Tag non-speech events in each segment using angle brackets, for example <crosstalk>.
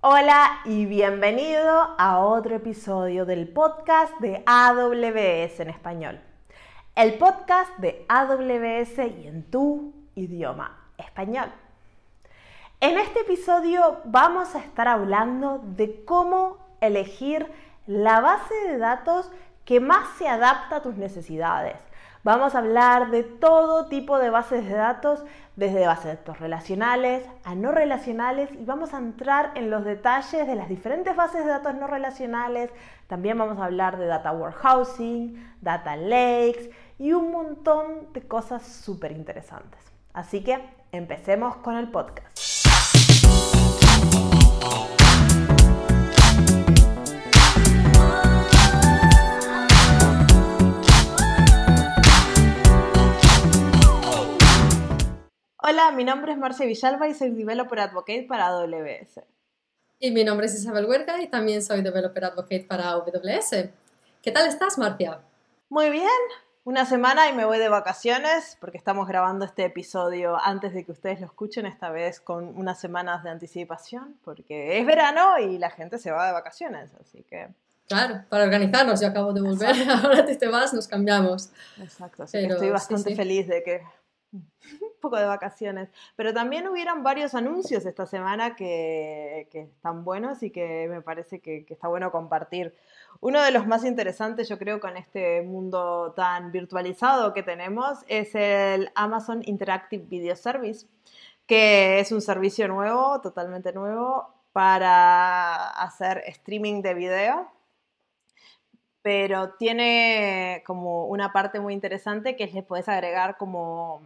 Hola y bienvenido a otro episodio del podcast de AWS en español. El podcast de AWS y en tu idioma español. En este episodio vamos a estar hablando de cómo elegir la base de datos que más se adapta a tus necesidades. Vamos a hablar de todo tipo de bases de datos, desde bases de datos relacionales a no relacionales y vamos a entrar en los detalles de las diferentes bases de datos no relacionales. También vamos a hablar de data warehousing, data lakes y un montón de cosas súper interesantes. Así que empecemos con el podcast. Hola, mi nombre es Marcia Villalba y soy Developer Advocate para AWS. Y mi nombre es Isabel Huerga y también soy Developer Advocate para AWS. ¿Qué tal estás, Marcia? Muy bien, una semana y me voy de vacaciones porque estamos grabando este episodio antes de que ustedes lo escuchen, esta vez con unas semanas de anticipación, porque es verano y la gente se va de vacaciones, así que... Claro, para organizarnos, yo acabo de volver, <laughs> ahora te vas, nos cambiamos. Exacto, así que estoy bastante feliz de que <laughs> un poco de vacaciones. Pero también hubieron varios anuncios esta semana que, están buenos y que me parece que, está bueno compartir. Uno de los más interesantes, yo creo, con este mundo tan virtualizado que tenemos es el Amazon Interactive Video Service, que es un servicio nuevo, totalmente nuevo, para hacer streaming de video pero tiene como una parte muy interesante que es le puedes agregar como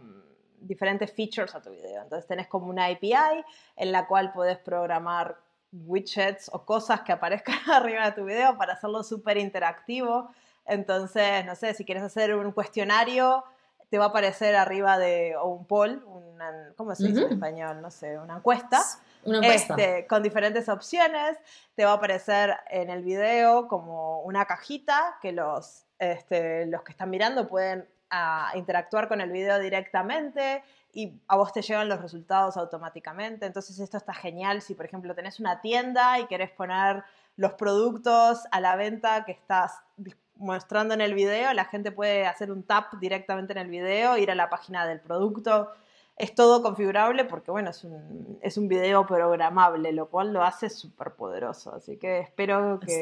diferentes features a tu video. Entonces tenés como una API en la cual puedes programar widgets o cosas que aparezcan <laughs> arriba de tu video para hacerlo súper interactivo. Entonces, no sé, si quieres hacer un cuestionario, te va a aparecer arriba de, o un poll, una, ¿cómo se dice en español? No sé, una encuesta. Este, con diferentes opciones. Te va a aparecer en el video como una cajita que los, este, los que están mirando pueden a interactuar con el video directamente y a vos te llegan los resultados automáticamente. Entonces esto está genial si, por ejemplo, tenés una tienda y querés poner los productos a la venta que estás mostrando en el video, la gente puede hacer un tap directamente en el video, ir a la página del producto. Es todo configurable porque, bueno, es un, es un video programable, lo cual lo hace súper poderoso. Así que espero que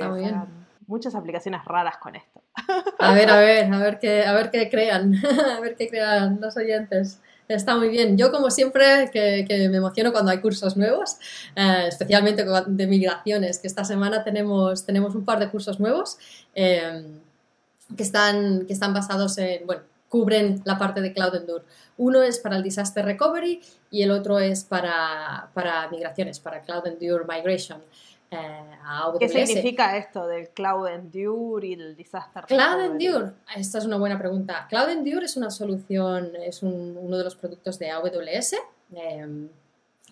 muchas aplicaciones raras con esto. A ver, a ver, a ver qué, a ver qué crean, <laughs> a ver qué crean los oyentes. Está muy bien. Yo, como siempre, que, me emociono cuando hay cursos nuevos, eh, especialmente de migraciones, que esta semana tenemos, tenemos un par de cursos nuevos eh, que, están, que están basados en, bueno, cubren la parte de Cloud Endure. Uno es para el Disaster Recovery y el otro es para, para migraciones, para Cloud Endure Migration. Eh, ¿Qué significa esto del Cloud Endure y el Disaster Cloud Endure, esta es una buena pregunta. Cloud Endure es una solución, es uno de los productos de AWS. Em,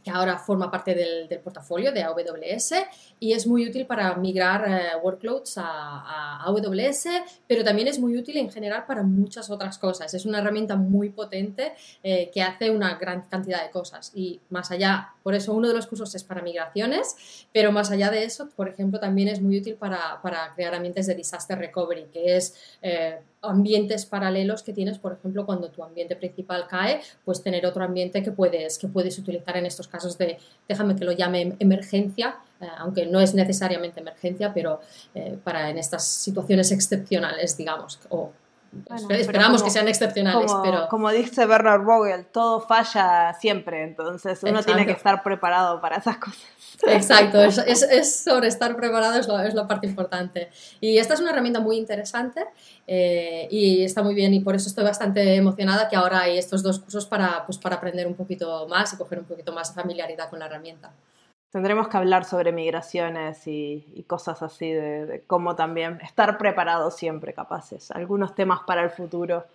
que ahora forma parte del, portafolio de AWS y es muy útil para migrar eh, workloads a, AWS, pero también es muy útil en general para muchas otras cosas. Es una herramienta muy potente eh, que hace una gran cantidad de cosas y más allá, por eso uno de los cursos es para migraciones, pero más allá de eso, por ejemplo, también es muy útil para, crear ambientes de disaster recovery, que es... Eh, ambientes paralelos que tienes, por ejemplo, cuando tu ambiente principal cae, pues tener otro ambiente que puedes, que puedes utilizar en estos casos de, déjame que lo llame emergencia, eh, aunque no es necesariamente emergencia, pero eh, para en estas situaciones excepcionales, digamos, o esperamos que sean excepcionales, pero... Como dice Bernard Vogel, todo falla siempre, entonces uno tiene que estar preparado para esas cosas. Exacto, es, es, sobre estar preparado, es, lo, es, la parte importante. Y esta es una herramienta muy interesante eh, y está muy bien y por eso estoy bastante emocionada que ahora hay estos dos cursos para, pues, para aprender un poquito más y coger un poquito más familiaridad con la herramienta. Tendremos que hablar sobre migraciones y, cosas así, de, cómo también estar preparados siempre, capaces. Algunos temas para el futuro.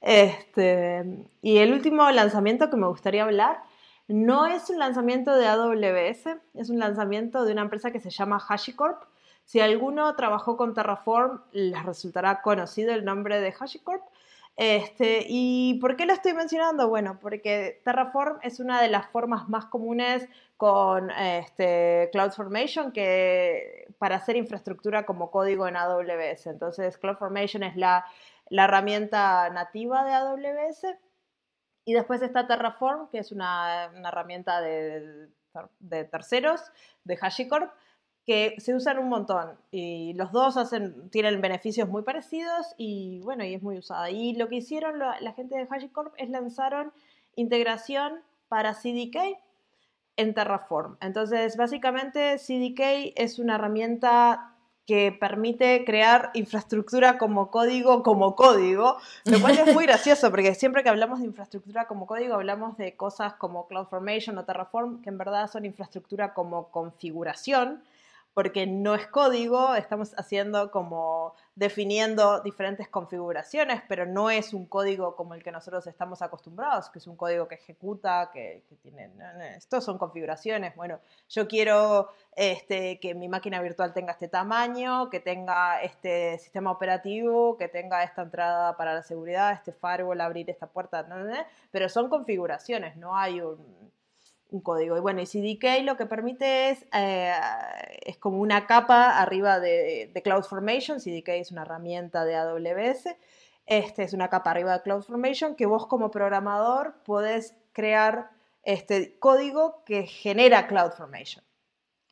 Este, y el último lanzamiento que me gustaría hablar no es un lanzamiento de AWS, es un lanzamiento de una empresa que se llama HashiCorp. Si alguno trabajó con Terraform, les resultará conocido el nombre de HashiCorp. Este, ¿Y por qué lo estoy mencionando? Bueno, porque Terraform es una de las formas más comunes con este, CloudFormation que para hacer infraestructura como código en AWS. Entonces, CloudFormation es la, herramienta nativa de AWS. Y después está Terraform, que es una, herramienta de, terceros, de HashiCorp, que se usan un montón y los dos tienen beneficios muy parecidos y bueno, y es muy usada. Y lo que hicieron la, gente de HashiCorp es lanzaron integración para CDK en Terraform. Entonces, básicamente CDK es una herramienta que permite crear infraestructura como código, como código, lo cual es muy <laughs> gracioso porque siempre que hablamos de infraestructura como código hablamos de cosas como CloudFormation o Terraform, que en verdad son infraestructura como configuración, porque no es código, estamos haciendo como definiendo diferentes configuraciones, pero no es un código como el que nosotros estamos acostumbrados, que es un código que ejecuta, que, tiene, estos son configuraciones, bueno, yo quiero este, que mi máquina virtual tenga este tamaño, que tenga este sistema operativo, que tenga esta entrada para la seguridad, este firewall, abrir esta puerta, pero son configuraciones, no hay un un código. Y bueno, y CDK lo que permite es, eh, es como una capa arriba de, CloudFormation. CDK es una herramienta de AWS. Este es una capa arriba de CloudFormation que vos como programador podés crear este código que genera CloudFormation.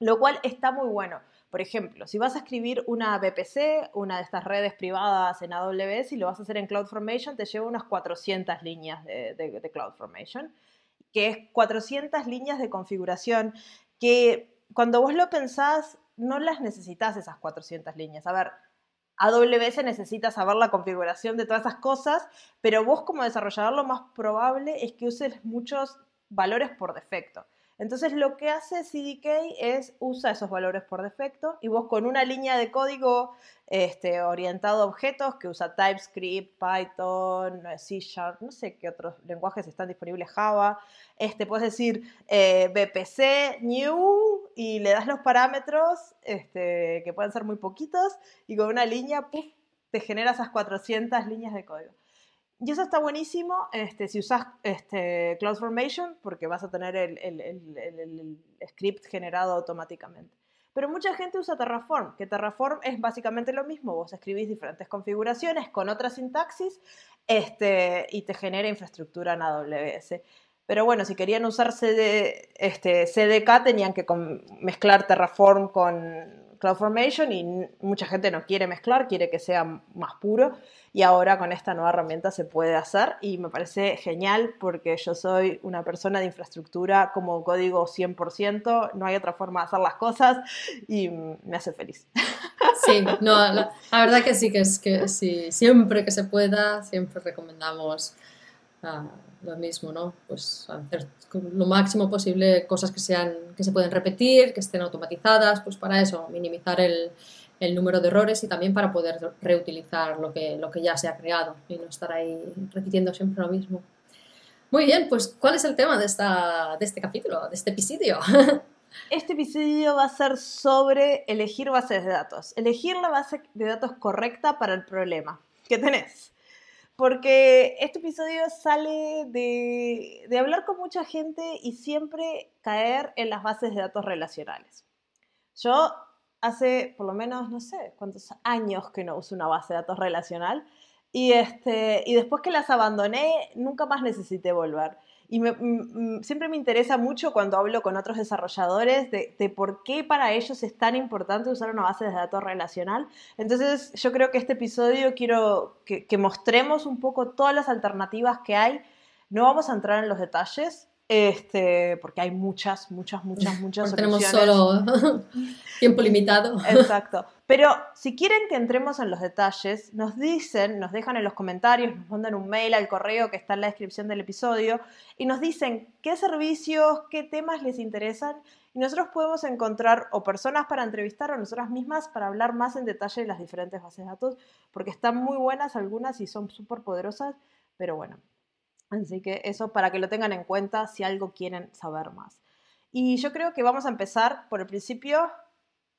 Lo cual está muy bueno. Por ejemplo, si vas a escribir una VPC, una de estas redes privadas en AWS y lo vas a hacer en CloudFormation, te lleva unas 400 líneas de, de CloudFormation que es 400 líneas de configuración, que cuando vos lo pensás, no las necesitas esas 400 líneas. A ver, AWS necesita saber la configuración de todas esas cosas, pero vos como desarrollador lo más probable es que uses muchos valores por defecto. Entonces lo que hace CDK es usa esos valores por defecto y vos con una línea de código este, orientado a objetos que usa TypeScript, Python, C Sharp, no sé qué otros lenguajes están disponibles, Java, este, puedes decir eh, BPC, new y le das los parámetros este, que pueden ser muy poquitos y con una línea te genera esas 400 líneas de código. Y eso está buenísimo este, si usas este, CloudFormation porque vas a tener el, script generado automáticamente. Pero mucha gente usa Terraform, que Terraform es básicamente lo mismo. Vos escribís diferentes configuraciones con otra sintaxis este, y te genera infraestructura en AWS. Pero bueno, si querían usar CD, este, CDK tenían que mezclar Terraform con CloudFormation y mucha gente no quiere mezclar, quiere que sea más puro y ahora con esta nueva herramienta se puede hacer y me parece genial porque yo soy una persona de infraestructura como código 100%, no hay otra forma de hacer las cosas y me hace feliz. <laughs> Sí, no, la, verdad que sí, que es que sí, siempre que se pueda, siempre recomendamos ah, lo mismo, ¿no? Pues hacer lo máximo posible cosas que sean que se pueden repetir, que estén automatizadas, pues para eso, minimizar el, el número de errores y también para poder reutilizar lo que, lo que ya se ha creado y no estar ahí repitiendo siempre lo mismo. Muy bien, pues ¿cuál es el tema de, esta, de este capítulo, de este episodio? <laughs> Este episodio va a ser sobre elegir bases de datos, elegir la base de datos correcta para el problema que tenés. Porque este episodio sale de, hablar con mucha gente y siempre caer en las bases de datos relacionales. Yo hace por lo menos, no sé, cuántos años que no uso una base de datos relacional. Y, este, y después que las abandoné, nunca más necesité volver. Y siempre me interesa mucho cuando hablo con otros desarrolladores de, de, por qué para ellos es tan importante usar una base de datos relacional. Entonces yo creo que este episodio quiero que, que mostremos un poco todas las alternativas que hay. No vamos a entrar en los detalles, este, porque hay muchas, muchas, muchas, muchas porque Tenemos solo <laughs> tiempo limitado. <laughs> Exacto. Pero si quieren que entremos en los detalles, nos dicen, nos dejan en los comentarios, nos mandan un mail al correo que está en la descripción del episodio y nos dicen qué servicios, qué temas les interesan y nosotros podemos encontrar o personas para entrevistar o nosotras mismas para hablar más en detalle de las diferentes bases de datos, porque están muy buenas algunas y son súper poderosas, pero bueno, Así que eso para que lo tengan en cuenta si algo quieren saber más. Y yo creo que vamos a empezar por el principio,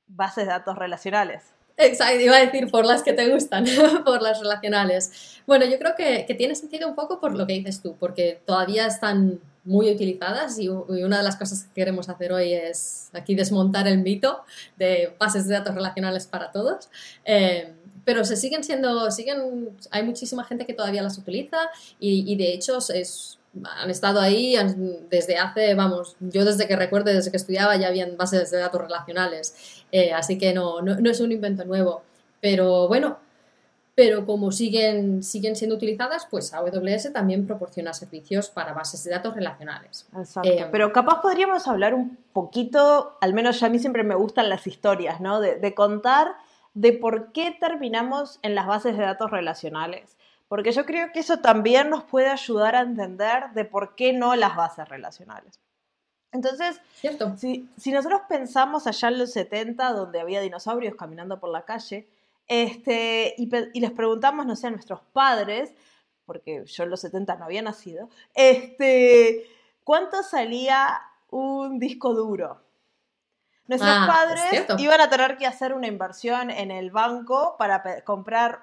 bases de datos relacionales. Exacto, iba a decir por las que te gustan, <laughs> por las relacionales. Bueno, yo creo que, que, tiene sentido un poco por lo que dices tú, porque todavía están muy utilizadas y, una de las cosas que queremos hacer hoy es aquí desmontar el mito de bases de datos relacionales para todos. Eh, pero se siguen siendo, siguen, hay muchísima gente que todavía las utiliza y, y de hecho es, han estado ahí desde hace, vamos, yo desde que recuerdo, desde que estudiaba ya habían bases de datos relacionales, eh, así que no, no, no, es un invento nuevo. Pero bueno, pero como siguen, siguen siendo utilizadas, pues AWS también proporciona servicios para bases de datos relacionales. Exacto. Eh, pero capaz podríamos hablar un poquito, al menos a mí siempre me gustan las historias, ¿no? De, de contar de por qué terminamos en las bases de datos relacionales. Porque yo creo que eso también nos puede ayudar a entender de por qué no las bases relacionales. Entonces, Cierto. Si, si nosotros pensamos allá en los 70, donde había dinosaurios caminando por la calle, este, y, y, les preguntamos, no sé, a nuestros padres, porque yo en los 70 no había nacido, este, ¿cuánto salía un disco duro? Nuestros ah, padres iban a tener que hacer una inversión en el banco para comprar,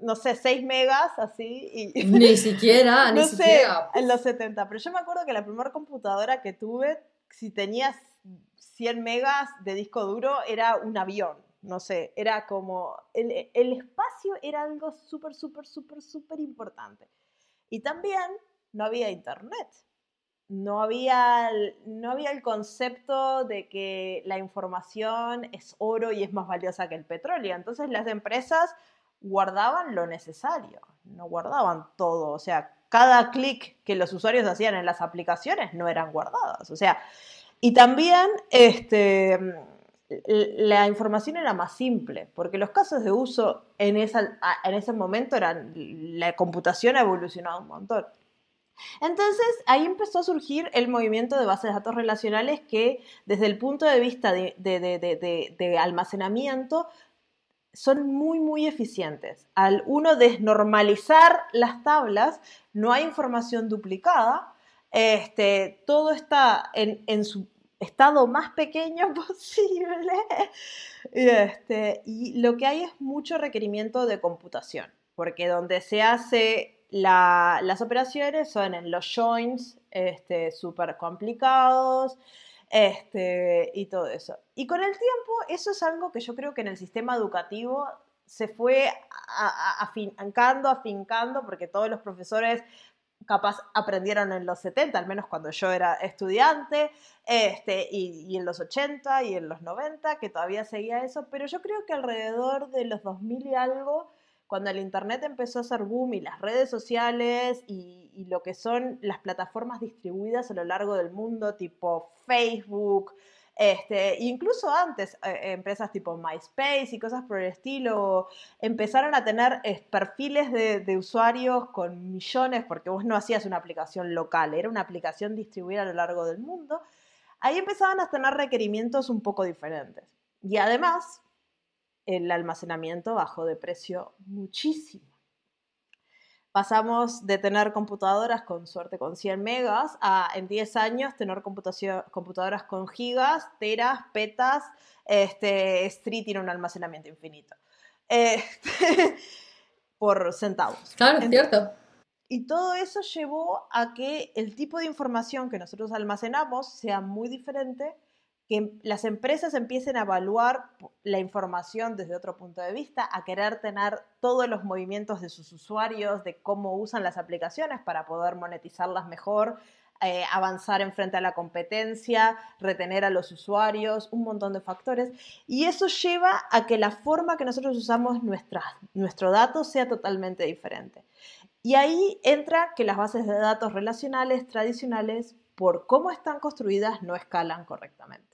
no sé, 6 megas, así. Y, <laughs> ni siquiera, ni siquiera. en los 70. Pero yo me acuerdo que la primera computadora que tuve, si tenías 100 megas de disco duro, era un avión. No sé, era como. El, el espacio era algo súper, súper, súper, súper importante. Y también no había internet no había, no había el concepto de que la información es oro y es más valiosa que el petróleo. Entonces las empresas guardaban lo necesario, no guardaban todo. O sea, cada clic que los usuarios hacían en las aplicaciones no eran guardadas. O sea, y también este, la información era más simple, porque los casos de uso en, esa, en ese momento eran, la computación ha evolucionado un montón. Entonces ahí empezó a surgir el movimiento de bases de datos relacionales que desde el punto de vista de, almacenamiento son muy, muy eficientes. Al uno desnormalizar las tablas, no hay información duplicada, este, todo está en, su estado más pequeño <laughs> posible este, y lo que hay es mucho requerimiento de computación, porque donde se hace las operaciones son en los joins este, súper complicados este, y todo eso. Y con el tiempo, eso es algo que yo creo que en el sistema educativo se fue afincando, afincando, porque todos los profesores capaz aprendieron en los 70, al menos cuando yo era estudiante, este, y, y, en los 80 y en los 90, que todavía seguía eso, pero yo creo que alrededor de los 2000 y algo, cuando el Internet empezó a ser boom y las redes sociales y, lo que son las plataformas distribuidas a lo largo del mundo, tipo Facebook, este, incluso antes, eh, empresas tipo MySpace y cosas por el estilo empezaron a tener perfiles de, de, usuarios con millones, porque vos no hacías una aplicación local, era una aplicación distribuida a lo largo del mundo. Ahí empezaban a tener requerimientos un poco diferentes. Y además, el almacenamiento bajó de precio muchísimo. Pasamos de tener computadoras con suerte con 100 megas a en 10 años tener computadoras con gigas, teras, petas. Este, Street tiene un almacenamiento infinito. Este, <laughs> por centavos. Claro, es cierto. Y todo eso llevó a que el tipo de información que nosotros almacenamos sea muy diferente que las empresas empiecen a evaluar la información desde otro punto de vista, a querer tener todos los movimientos de sus usuarios, de cómo usan las aplicaciones para poder monetizarlas mejor, eh, avanzar en frente a la competencia, retener a los usuarios, un montón de factores. Y eso lleva a que la forma que nosotros usamos nuestra, nuestro dato sea totalmente diferente. Y ahí entra que las bases de datos relacionales tradicionales, por cómo están construidas, no escalan correctamente.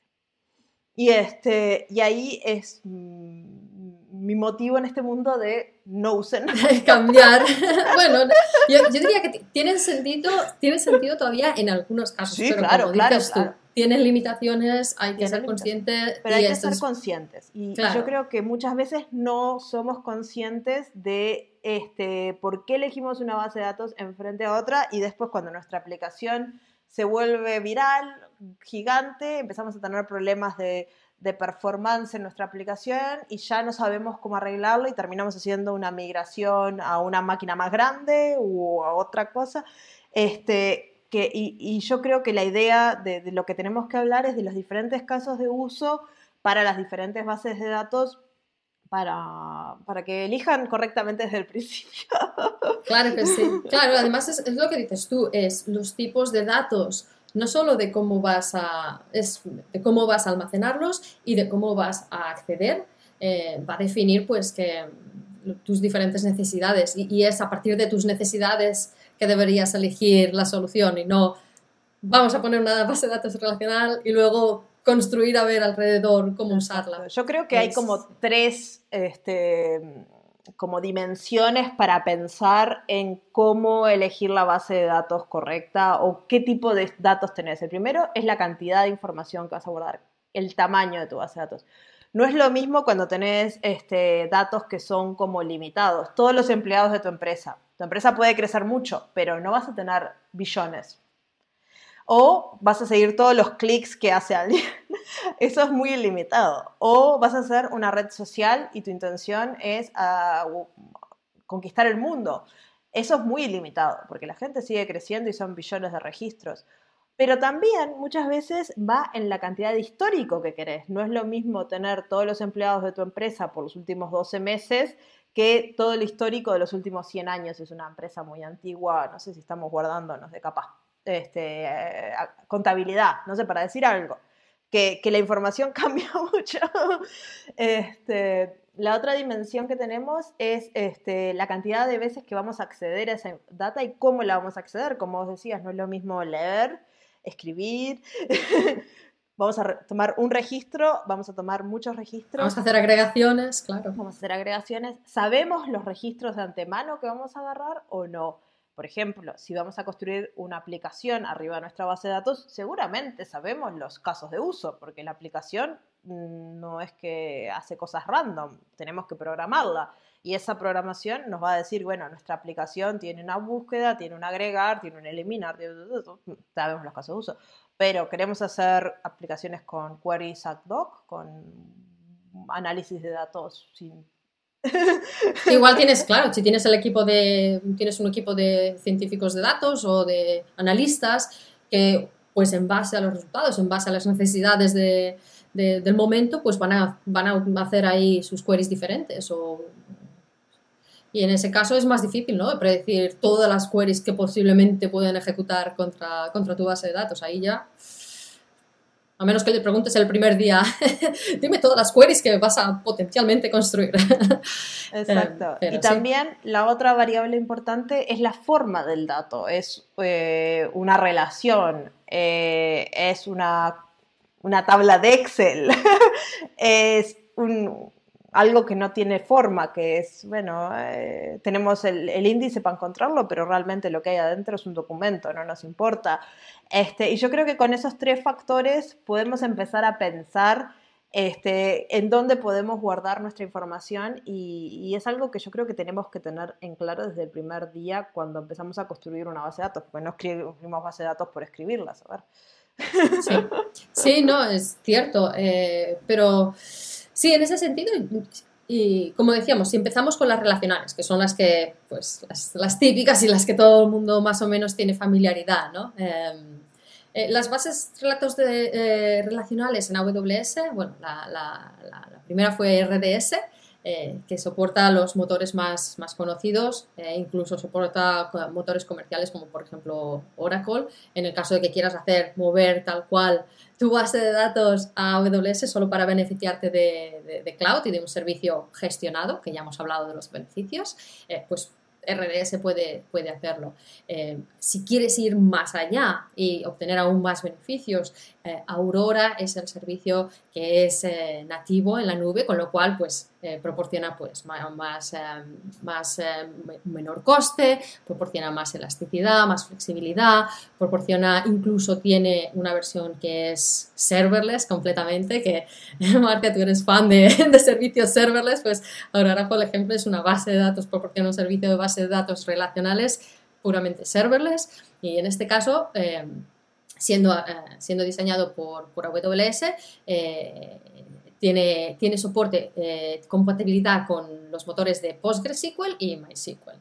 Y, este, y ahí es mi motivo en este mundo de no usen. <laughs> Cambiar. <laughs> bueno, yo, diría que tienen sentido, tiene sentido todavía en algunos casos. Sí, claro, claro, Tienen limitaciones, hay que ser conscientes. Pero hay que ser conscientes. Y yo creo que muchas veces no somos conscientes de este, por qué elegimos una base de datos enfrente a otra y después cuando nuestra aplicación se vuelve viral, gigante, empezamos a tener problemas de, de performance en nuestra aplicación y ya no sabemos cómo arreglarlo y terminamos haciendo una migración a una máquina más grande o a otra cosa. Este, que, y, yo creo que la idea de, de, lo que tenemos que hablar es de los diferentes casos de uso para las diferentes bases de datos para, para que elijan correctamente desde el principio. <laughs> Claro que sí. Claro, además es, es lo que dices tú, es los tipos de datos no solo de cómo vas a, es de cómo vas a almacenarlos y de cómo vas a acceder, eh, va a definir pues que tus diferentes necesidades y, y, es a partir de tus necesidades que deberías elegir la solución y no vamos a poner una base de datos relacional y luego construir a ver alrededor cómo usarla. Yo creo que hay como tres este, como dimensiones para pensar en cómo elegir la base de datos correcta o qué tipo de datos tenés. El primero es la cantidad de información que vas a guardar, el tamaño de tu base de datos. No es lo mismo cuando tenés este, datos que son como limitados. Todos los empleados de tu empresa. Tu empresa puede crecer mucho, pero no vas a tener billones. O vas a seguir todos los clics que hace alguien. <laughs> Eso es muy ilimitado. O vas a hacer una red social y tu intención es uh, conquistar el mundo. Eso es muy ilimitado, porque la gente sigue creciendo y son billones de registros. Pero también muchas veces va en la cantidad de histórico que querés. No es lo mismo tener todos los empleados de tu empresa por los últimos 12 meses que todo el histórico de los últimos 100 años. Es una empresa muy antigua, no sé si estamos guardándonos de capaz este, contabilidad, no sé, para decir algo, que, que la información <laughs> cambia mucho. Este, la otra dimensión que tenemos es este, la cantidad de veces que vamos a acceder a esa data y cómo la vamos a acceder. Como vos decías, no es lo mismo leer, escribir. <laughs> vamos a tomar un registro, vamos a tomar muchos registros. Vamos a hacer agregaciones, claro. Vamos a hacer agregaciones. ¿Sabemos los registros de antemano que vamos a agarrar o no? Por ejemplo, si vamos a construir una aplicación arriba de nuestra base de datos, seguramente sabemos los casos de uso, porque la aplicación mm, no es que hace cosas random, tenemos que programarla. Y esa programación nos va a decir, bueno, nuestra aplicación tiene una búsqueda, tiene un agregar, tiene un eliminar, sabemos los casos de uso. Pero queremos hacer aplicaciones con queries ad hoc, con análisis de datos sin Igual tienes, <laughs> claro, si tienes el equipo de, tienes un equipo de científicos de datos o de analistas que, pues en base a los resultados, en base a las necesidades de, del momento, pues van a, van a hacer ahí sus queries diferentes. O, y en ese caso es más difícil, ¿no? Predecir todas las queries que posiblemente pueden ejecutar contra, contra tu base de datos. Ahí ya a menos que le preguntes el primer día, <laughs> dime todas las queries que vas a potencialmente construir. <laughs> Exacto. y también la otra variable importante es la forma del dato. Es eh, una relación, eh, es una, una, tabla de Excel, <laughs> es un, algo que no tiene forma, que es, bueno, eh, tenemos el, el, índice para encontrarlo, pero realmente lo que hay adentro es un documento, no nos importa. Este, y yo creo que con esos tres factores podemos empezar a pensar este, en dónde podemos guardar nuestra información y, y, es algo que yo creo que tenemos que tener en claro desde el primer día cuando empezamos a construir una base de datos, porque no escribimos base de datos por escribirlas, a ver. Sí, sí no, es cierto, eh, pero Sí, en ese sentido, y como decíamos, si empezamos con las relacionales, que son las que, pues, las, típicas y las que todo el mundo más o menos tiene familiaridad, ¿no? Em, eh, las bases relatos de, eh, relacionales en AWS, bueno, la, la, la, primera fue RDS, eh, que soporta los motores más, más conocidos, incluso soporta motores comerciales como por ejemplo Oracle, en el caso de que quieras hacer mover tal cual tu base de datos a AWS solo para beneficiarte de, de, cloud y de un servicio gestionado, que ya hemos hablado de los beneficios, eh, pues RDS puede, puede hacerlo. Eh, si quieres ir más allá y obtener aún más beneficios, eh, Aurora es el servicio que es nativo en la nube, con lo cual pues eh, proporciona pues, más, eh, más eh, menor coste, proporciona más elasticidad, más flexibilidad, proporciona, incluso tiene una versión que es serverless completamente, que <laughs> Marta, tú eres fan de, <laughs> servicios serverless, pues Aurora, por ejemplo, es una base de datos, proporciona un servicio de base de datos relacionales puramente serverless y en este caso siendo, eh, siendo diseñado por, AWS, tiene, tiene soporte, eh, compatibilidad con los motores de PostgreSQL y MySQL.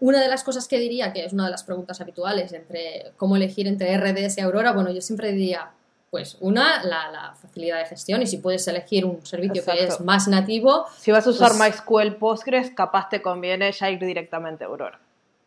Una de las cosas que diría, que es una de las preguntas habituales entre cómo elegir entre RDS y Aurora, bueno, yo siempre diría, pues una, la, facilidad de gestión y si puedes elegir un servicio que es más nativo. Si vas a usar pues MySQL Postgres, capaz te conviene ya ir directamente a Aurora.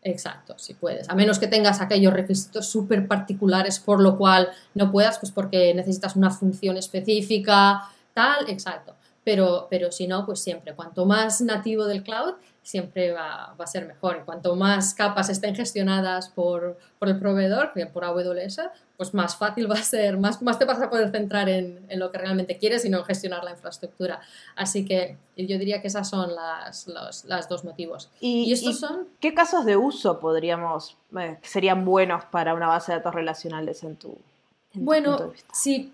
Exacto, si puedes. A menos que tengas aquellos requisitos súper particulares por lo cual no puedas, pues porque necesitas una función específica, tal, exacto. Pero, pero si no, pues siempre, cuanto más nativo del cloud, siempre va, a ser mejor. Y cuanto más capas estén gestionadas por, el proveedor, por AWS, pues más fácil va a ser, más, más te vas a poder centrar en, lo que realmente quieres y no en gestionar la infraestructura. Así que yo diría que esas son las, los, dos motivos. ¿Y, estos son? ¿Qué casos de uso podríamos, eh, serían buenos para una base de datos relacionales en tu, bueno, sí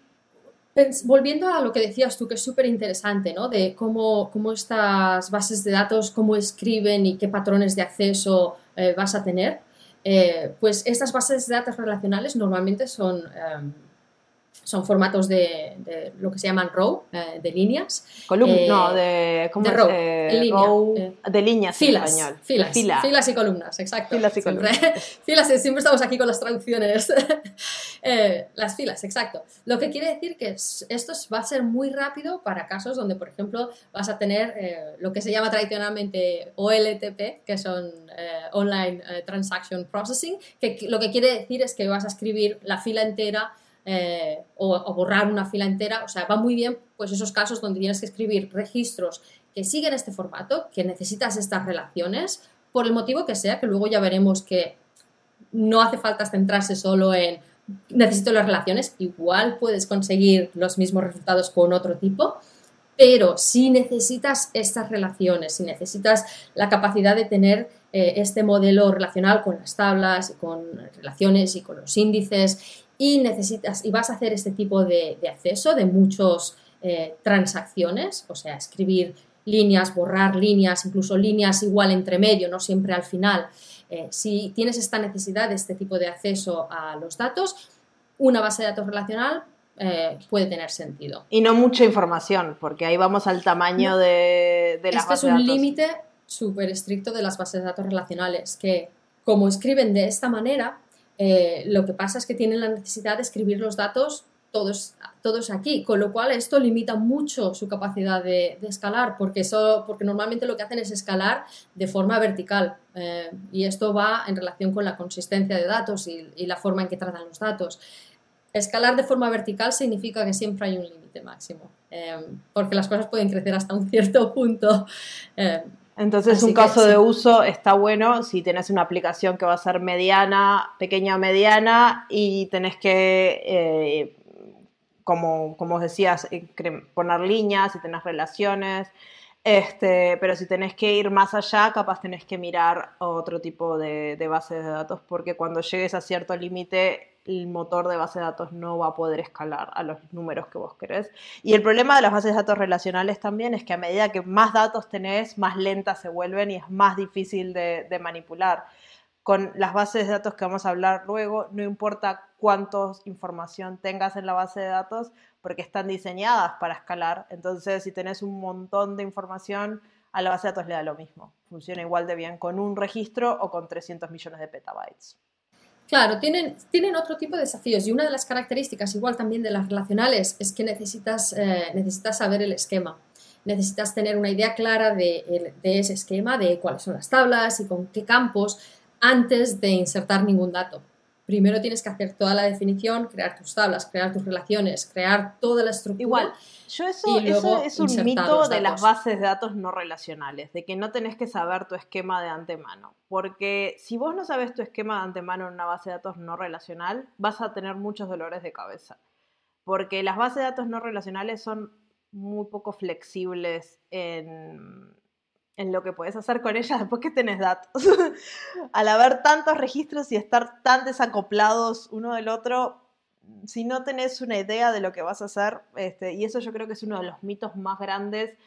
volviendo a lo que decías tú, que es súper interesante, ¿no? De cómo, cómo, estas bases de datos, cómo escriben y qué patrones de acceso eh, vas a tener, eh, pues estas bases de datos relacionales normalmente son em, son formatos de, lo que se llaman row, eh, de líneas. Columnas, eh, no, de, ¿cómo de row, eh, de líneas filas, en Filas, filas y columnas, exacto. Filas y siempre, columnas. <laughs> filas, siempre estamos aquí con las traducciones. <laughs> las filas, exacto. Lo que quiere decir que esto va a ser muy rápido para casos donde, por ejemplo, vas a tener lo que se llama tradicionalmente OLTP, que son Online Transaction Processing, que lo que quiere decir es que vas a escribir la fila entera eh, o, borrar una fila entera. O sea, va muy bien pues esos casos donde tienes que escribir registros que siguen este formato, que necesitas estas relaciones, por el motivo que sea, que luego ya veremos que no hace falta centrarse solo en necesito las relaciones, igual puedes conseguir los mismos resultados con otro tipo, pero si necesitas estas relaciones, si necesitas la capacidad de tener eh, este modelo relacional con las tablas, con relaciones y con los índices y necesitas y vas a hacer este tipo de, acceso de muchas eh, transacciones, o sea, escribir líneas, borrar líneas, incluso líneas igual entre medio, no siempre al final. Eh, si tienes esta necesidad de este tipo de acceso a los datos, una base de datos relacional eh, puede tener sentido. Y no mucha información, porque ahí vamos al tamaño de, de las este es un límite súper estricto de las bases de datos relacionales, que como escriben de esta manera, eh, lo que pasa es que tienen la necesidad de escribir los datos todos, todos aquí, con lo cual esto limita mucho su capacidad de, escalar, porque, eso, porque normalmente lo que hacen es escalar de forma vertical eh, y esto va en relación con la consistencia de datos y, la forma en que tratan los datos. Escalar de forma vertical significa que siempre hay un límite máximo, eh, porque las cosas pueden crecer hasta un cierto punto. Entonces, un caso de uso está bueno si tenés una aplicación que va a ser mediana, pequeña o mediana, y tenés que, eh, como, como decías, eh, poner líneas y tenés relaciones. Este, pero si tenés que ir más allá, capaz tenés que mirar otro tipo de, de bases de datos, porque cuando llegues a cierto límite el motor de base de datos no va a poder escalar a los números que vos querés. Y el problema de las bases de datos relacionales también es que a medida que más datos tenés, más lentas se vuelven y es más difícil de, manipular. Con las bases de datos que vamos a hablar luego, no importa cuánta información tengas en la base de datos, porque están diseñadas para escalar. Entonces, si tenés un montón de información, a la base de datos le da lo mismo. Funciona igual de bien con un registro o con 300 millones de petabytes. Claro, tienen, tienen otro tipo de desafíos y una de las características igual también de las relacionales es que necesitas, eh, necesitas saber el esquema. Necesitas tener una idea clara de, de, ese esquema, de cuáles son las tablas y con qué campos antes de insertar ningún dato. Primero tienes que hacer toda la definición, crear tus tablas, crear tus relaciones, crear toda la estructura. Igual, yo eso, eso es un mito de las bases de datos no relacionales, de que no tenés que saber tu esquema de antemano. Porque si vos no sabes tu esquema de antemano en una base de datos no relacional, vas a tener muchos dolores de cabeza. Porque las bases de datos no relacionales son muy poco flexibles en, en lo que puedes hacer con ellas después que tenés datos. <laughs> Al haber tantos registros y estar tan desacoplados uno del otro, si no tenés una idea de lo que vas a hacer, este, y eso yo creo que es uno de los mitos más grandes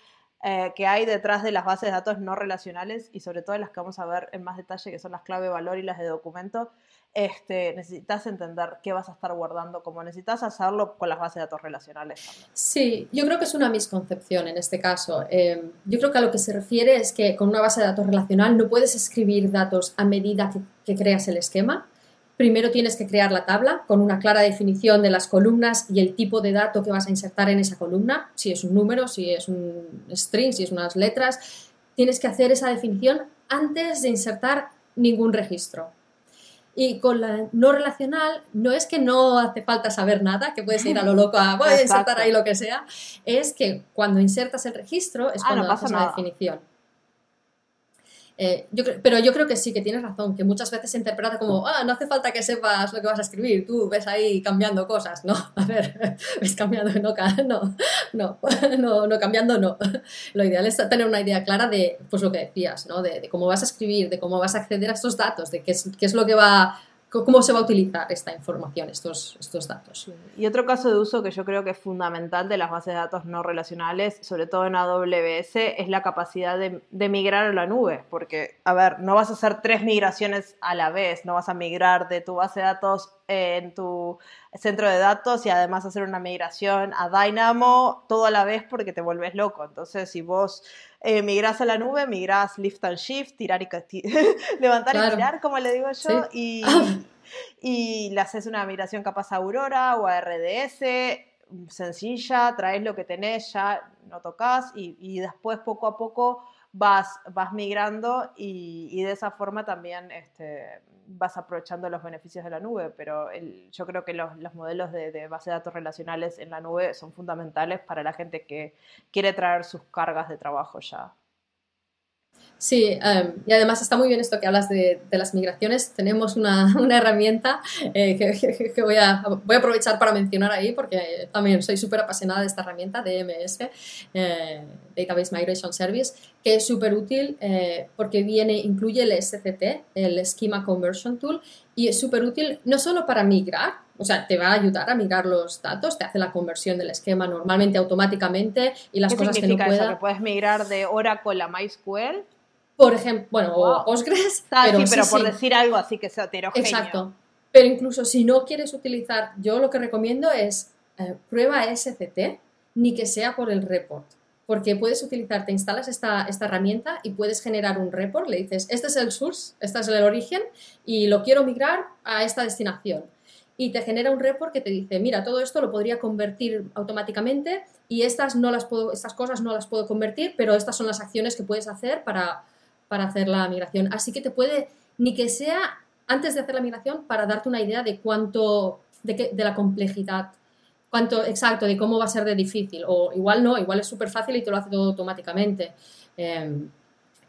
eh, que hay detrás de las bases de datos no relacionales y sobre todo las que vamos a ver en más detalle, que son las clave valor y las de documento, este, necesitas entender qué vas a estar guardando, como necesitas hacerlo con las bases de datos relacionales. También. Sí, yo creo que es una misconcepción en este caso. Eh, yo creo que a lo que se refiere es que con una base de datos relacional no puedes escribir datos a medida que, que creas el esquema. Primero tienes que crear la tabla con una clara definición de las columnas y el tipo de dato que vas a insertar en esa columna, si es un número, si es un string, si es unas letras. Tienes que hacer esa definición antes de insertar ningún registro. Y con la no relacional, no es que no hace falta saber nada, que puedes ir a lo <laughs> loco a voy a insertar ahí lo que sea, es que cuando insertas el registro es Ah, cuando no haces la definición. Eh, pero yo creo que sí, que tienes razón, que muchas veces se interpreta como, ah, no hace falta que sepas lo que vas a escribir, tú ves ahí cambiando cosas, ¿no? <laughs> A ver, <laughs> ves cambiando, no, <laughs> no, no, no, no, cambiando no. Lo ideal es tener una idea clara de, pues lo que decías, ¿no? De, de cómo vas a escribir, de cómo vas a acceder a estos datos, de qué es, qué es lo que va, cómo se va a utilizar esta información, estos, estos datos. Y otro caso de uso que yo creo que es fundamental de las bases de datos no relacionales, sobre todo en AWS, es la capacidad de, de migrar a la nube. Porque, a ver, no vas a hacer tres migraciones a la vez, no vas a migrar de tu base de datos en tu centro de datos y además hacer una migración a Dynamo todo a la vez porque te vuelves loco. Entonces, si vos eh, migrás a la nube, migrás lift and shift, tirar y <laughs> levantar Claro. y tirar, como le digo yo, y, <laughs> y le haces una migración capaz a Aurora o a RDS, sencilla, traes lo que tenés, ya no tocas y, y después poco a poco vas, vas migrando y, y de esa forma también este, vas aprovechando los beneficios de la nube, pero el- yo creo que los, los modelos de, de base de datos relacionales en la nube son fundamentales para la gente que quiere traer sus cargas de trabajo ya. Sí, em, y además está muy bien esto que hablas de, de las migraciones. Tenemos una, <laughs> una herramienta eh, que, <laughs> que- que voy, a, voy a aprovechar para mencionar ahí porque también soy súper apasionada de esta herramienta DMS, eh, Database Migration Service, que es súper útil eh, porque viene, incluye el SCT, el Schema Conversion Tool, y es súper útil no solo para migrar, o sea, te va a ayudar a migrar los datos, te hace la conversión del esquema normalmente automáticamente y las ¿Qué cosas que no significa eso? pueda. ¿Que puedes migrar de Oracle a MySQL? Por ejemplo, bueno, o Wow. Postgres, Ah, pero sí, pero sí, por sí. decir algo así que sea heterogéneo. Exacto. Pero incluso si no quieres utilizar, yo lo que recomiendo es eh, prueba SCT, ni que sea por el report. Porque puedes utilizar, te instalas esta, esta herramienta y puedes generar un report, le dices, este es el source, este es el origen y lo quiero migrar a esta destinación. Y te genera un report que te dice, mira, todo esto lo podría convertir automáticamente y estas, no las puedo, estas cosas no las puedo convertir, pero estas son las acciones que puedes hacer para, para hacer la migración. Así que te puede, ni que sea antes de hacer la migración, para darte una idea de cuánto, de, qué- de la complejidad, cuánto, exacto, de cómo va a ser de difícil. O igual no, igual es súper fácil y te lo hace todo automáticamente. Em,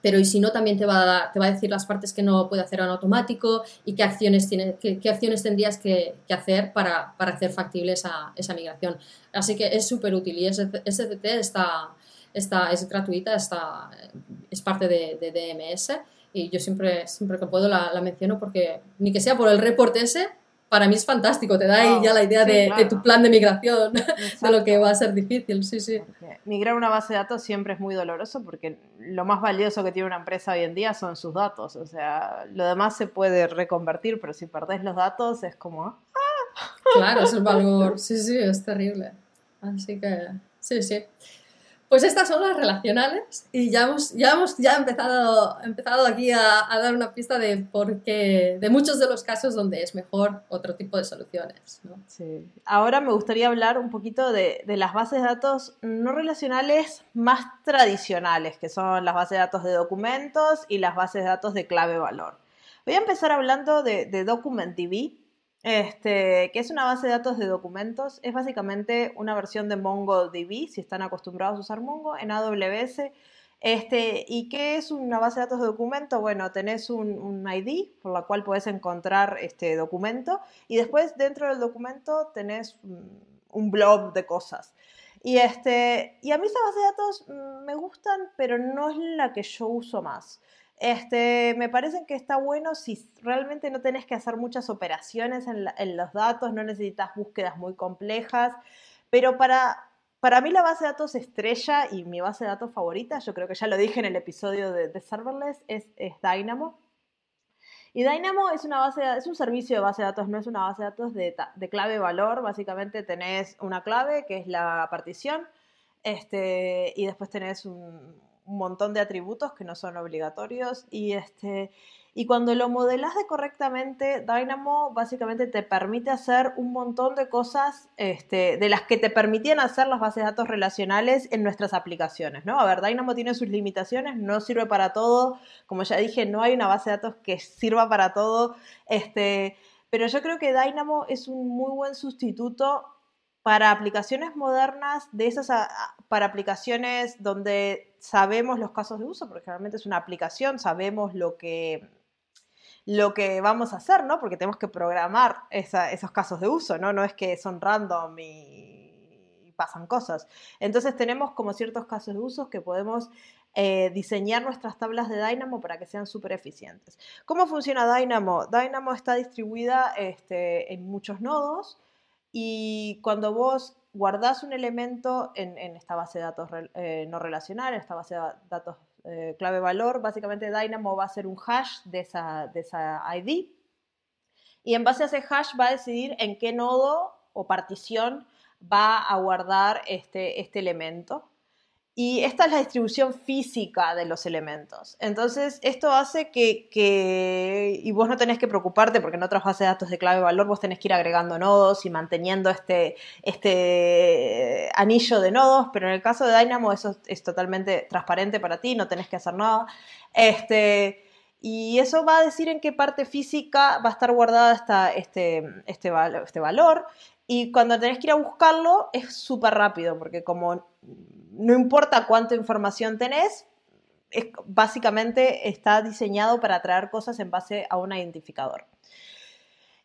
pero y si no, también te va, a, te va a decir las partes que no puede hacer en automático y qué acciones, tiene, qué, acciones tendrías que, que hacer para, para hacer factible esa, esa migración. Así que es súper útil y SCT está, está, es gratuita, está, es parte de, de DMS y yo siempre, siempre que puedo la, la menciono porque ni que sea por el report ese, para mí es fantástico, te da ahí ya la idea sí, de, de claro. tu plan de migración, <laughs> de lo Exacto. que va a ser difícil, sí, sí. Porque Migrar una base de datos siempre es muy doloroso porque lo más valioso que tiene una empresa hoy en día son sus datos. O sea, lo demás se puede reconvertir, pero si perdés los datos es como... "Ah". Claro, es el valor. <laughs> Sí, sí, es terrible. Así que, sí, sí. Pues estas son las relacionales y ya hemos, ya hemos ya empezado, empezado aquí a, a dar una pista de por qué, de muchos de los casos donde es mejor otro tipo de soluciones. ¿no? Sí. Ahora me gustaría hablar un poquito de, de las bases de datos no relacionales más tradicionales, que son las bases de datos de documentos y las bases de datos de clave valor. Voy a empezar hablando de, de DocumentDB, este, que es una base de datos de documentos. Es básicamente una versión de MongoDB, si están acostumbrados a usar Mongo, en AWS. Este, ¿Y qué es una base de datos de documento? Bueno, tenés un, ID por la cual podés encontrar este documento y después dentro del documento tenés un, un blob de cosas. Y, este, y a mí esa base de datos mm, me gustan, pero no es la que yo uso más. Este, me parece que está bueno si realmente no tenés que hacer muchas operaciones en, la- en los datos, no necesitas búsquedas muy complejas, pero para para mí la base de datos estrella y mi base de datos favorita, yo creo que ya lo dije en el episodio de, Serverless, es, Dynamo. Y Dynamo es, una base, es un servicio de base de datos, no es una base de datos de, de clave-valor. Básicamente tenés una clave, que es la partición, este, y después tenés un, un montón de atributos que no son obligatorios y este y cuando lo modelas de correctamente, Dynamo básicamente te permite hacer un montón de cosas este, de las que te permitían hacer las bases de datos relacionales en nuestras aplicaciones, ¿no? A ver, Dynamo tiene sus limitaciones, no sirve para todo, como ya dije, no hay una base de datos que sirva para todo, este, pero yo creo que Dynamo es un muy buen sustituto para aplicaciones modernas, de esas para aplicaciones donde sabemos los casos de uso, porque realmente es una aplicación, sabemos lo que, lo que vamos a hacer, ¿no? Porque tenemos que programar esos casos de uso, ¿no? No es que son random y, pasan cosas. Entonces tenemos como ciertos casos de uso que podemos eh, diseñar nuestras tablas de Dynamo para que sean súper eficientes. ¿Cómo funciona Dynamo? Dynamo está distribuida este, en muchos nodos y cuando vos guardás un elemento en, esta base de datos eh, no relacional, en esta base de datos eh, clave valor, básicamente Dynamo va a hacer un hash de esa, de esa ID y en base a ese hash va a decidir en qué nodo o partición va a guardar este, este elemento. Y esta es la distribución física de los elementos. Entonces, esto hace que, y vos no tenés que preocuparte porque en otras bases de datos de clave valor vos tenés que ir agregando nodos y manteniendo este, este anillo de nodos, pero en el caso de Dynamo eso es totalmente transparente para ti, no tenés que hacer nada. Este, y eso va a decir en qué parte física va a estar guardada esta, este, este, este valor. Y cuando tenés que ir a buscarlo es súper rápido, porque como no importa cuánta información tenés, básicamente está diseñado para traer cosas en base a un identificador.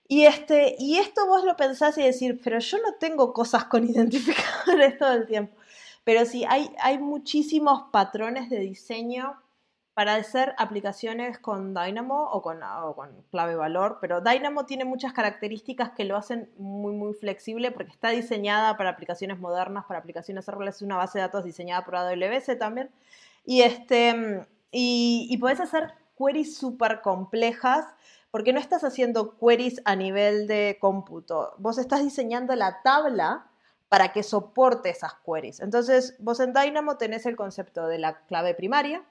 Y, este, y esto vos lo pensás y decir, pero yo no tengo cosas con <laughs> identificadores todo el tiempo. Pero sí, hay, hay muchísimos patrones de diseño para hacer aplicaciones con Dynamo o con, clave valor, pero Dynamo tiene muchas características que lo hacen muy, muy flexible porque está diseñada para aplicaciones modernas, para aplicaciones serverless, es una base de datos diseñada por AWS también. Y, este, y, y puedes hacer queries súper complejas porque no estás haciendo queries a nivel de cómputo, vos estás diseñando la tabla para que soporte esas queries. Entonces, vos en Dynamo tenés el concepto de la clave primaria,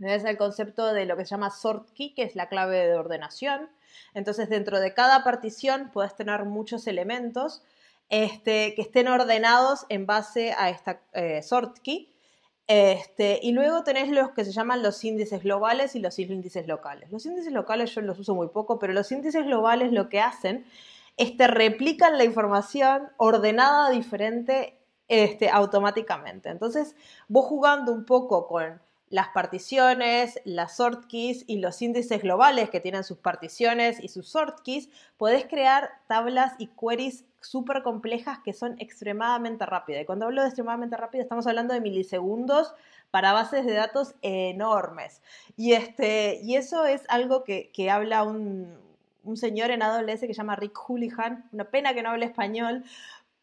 es el concepto de lo que se llama sort key, que es la clave de ordenación. Entonces, dentro de cada partición puedes tener muchos elementos este, que estén ordenados en base a esta eh, sort key. Este, y luego tenés los que se llaman los índices globales y los índices locales. Los índices locales yo los uso muy poco, pero los índices globales lo que hacen es te replican la información ordenada diferente este, automáticamente. Entonces, vos jugando un poco con las particiones, las sort keys y los índices globales que tienen sus particiones y sus sort keys, podés crear tablas y queries súper complejas que son extremadamente rápidas. Y cuando hablo de extremadamente rápido, estamos hablando de milisegundos para bases de datos enormes. Y, este, y eso es algo que, habla un, un señor en AWS que se llama Rick Houlihan, una pena que no hable español,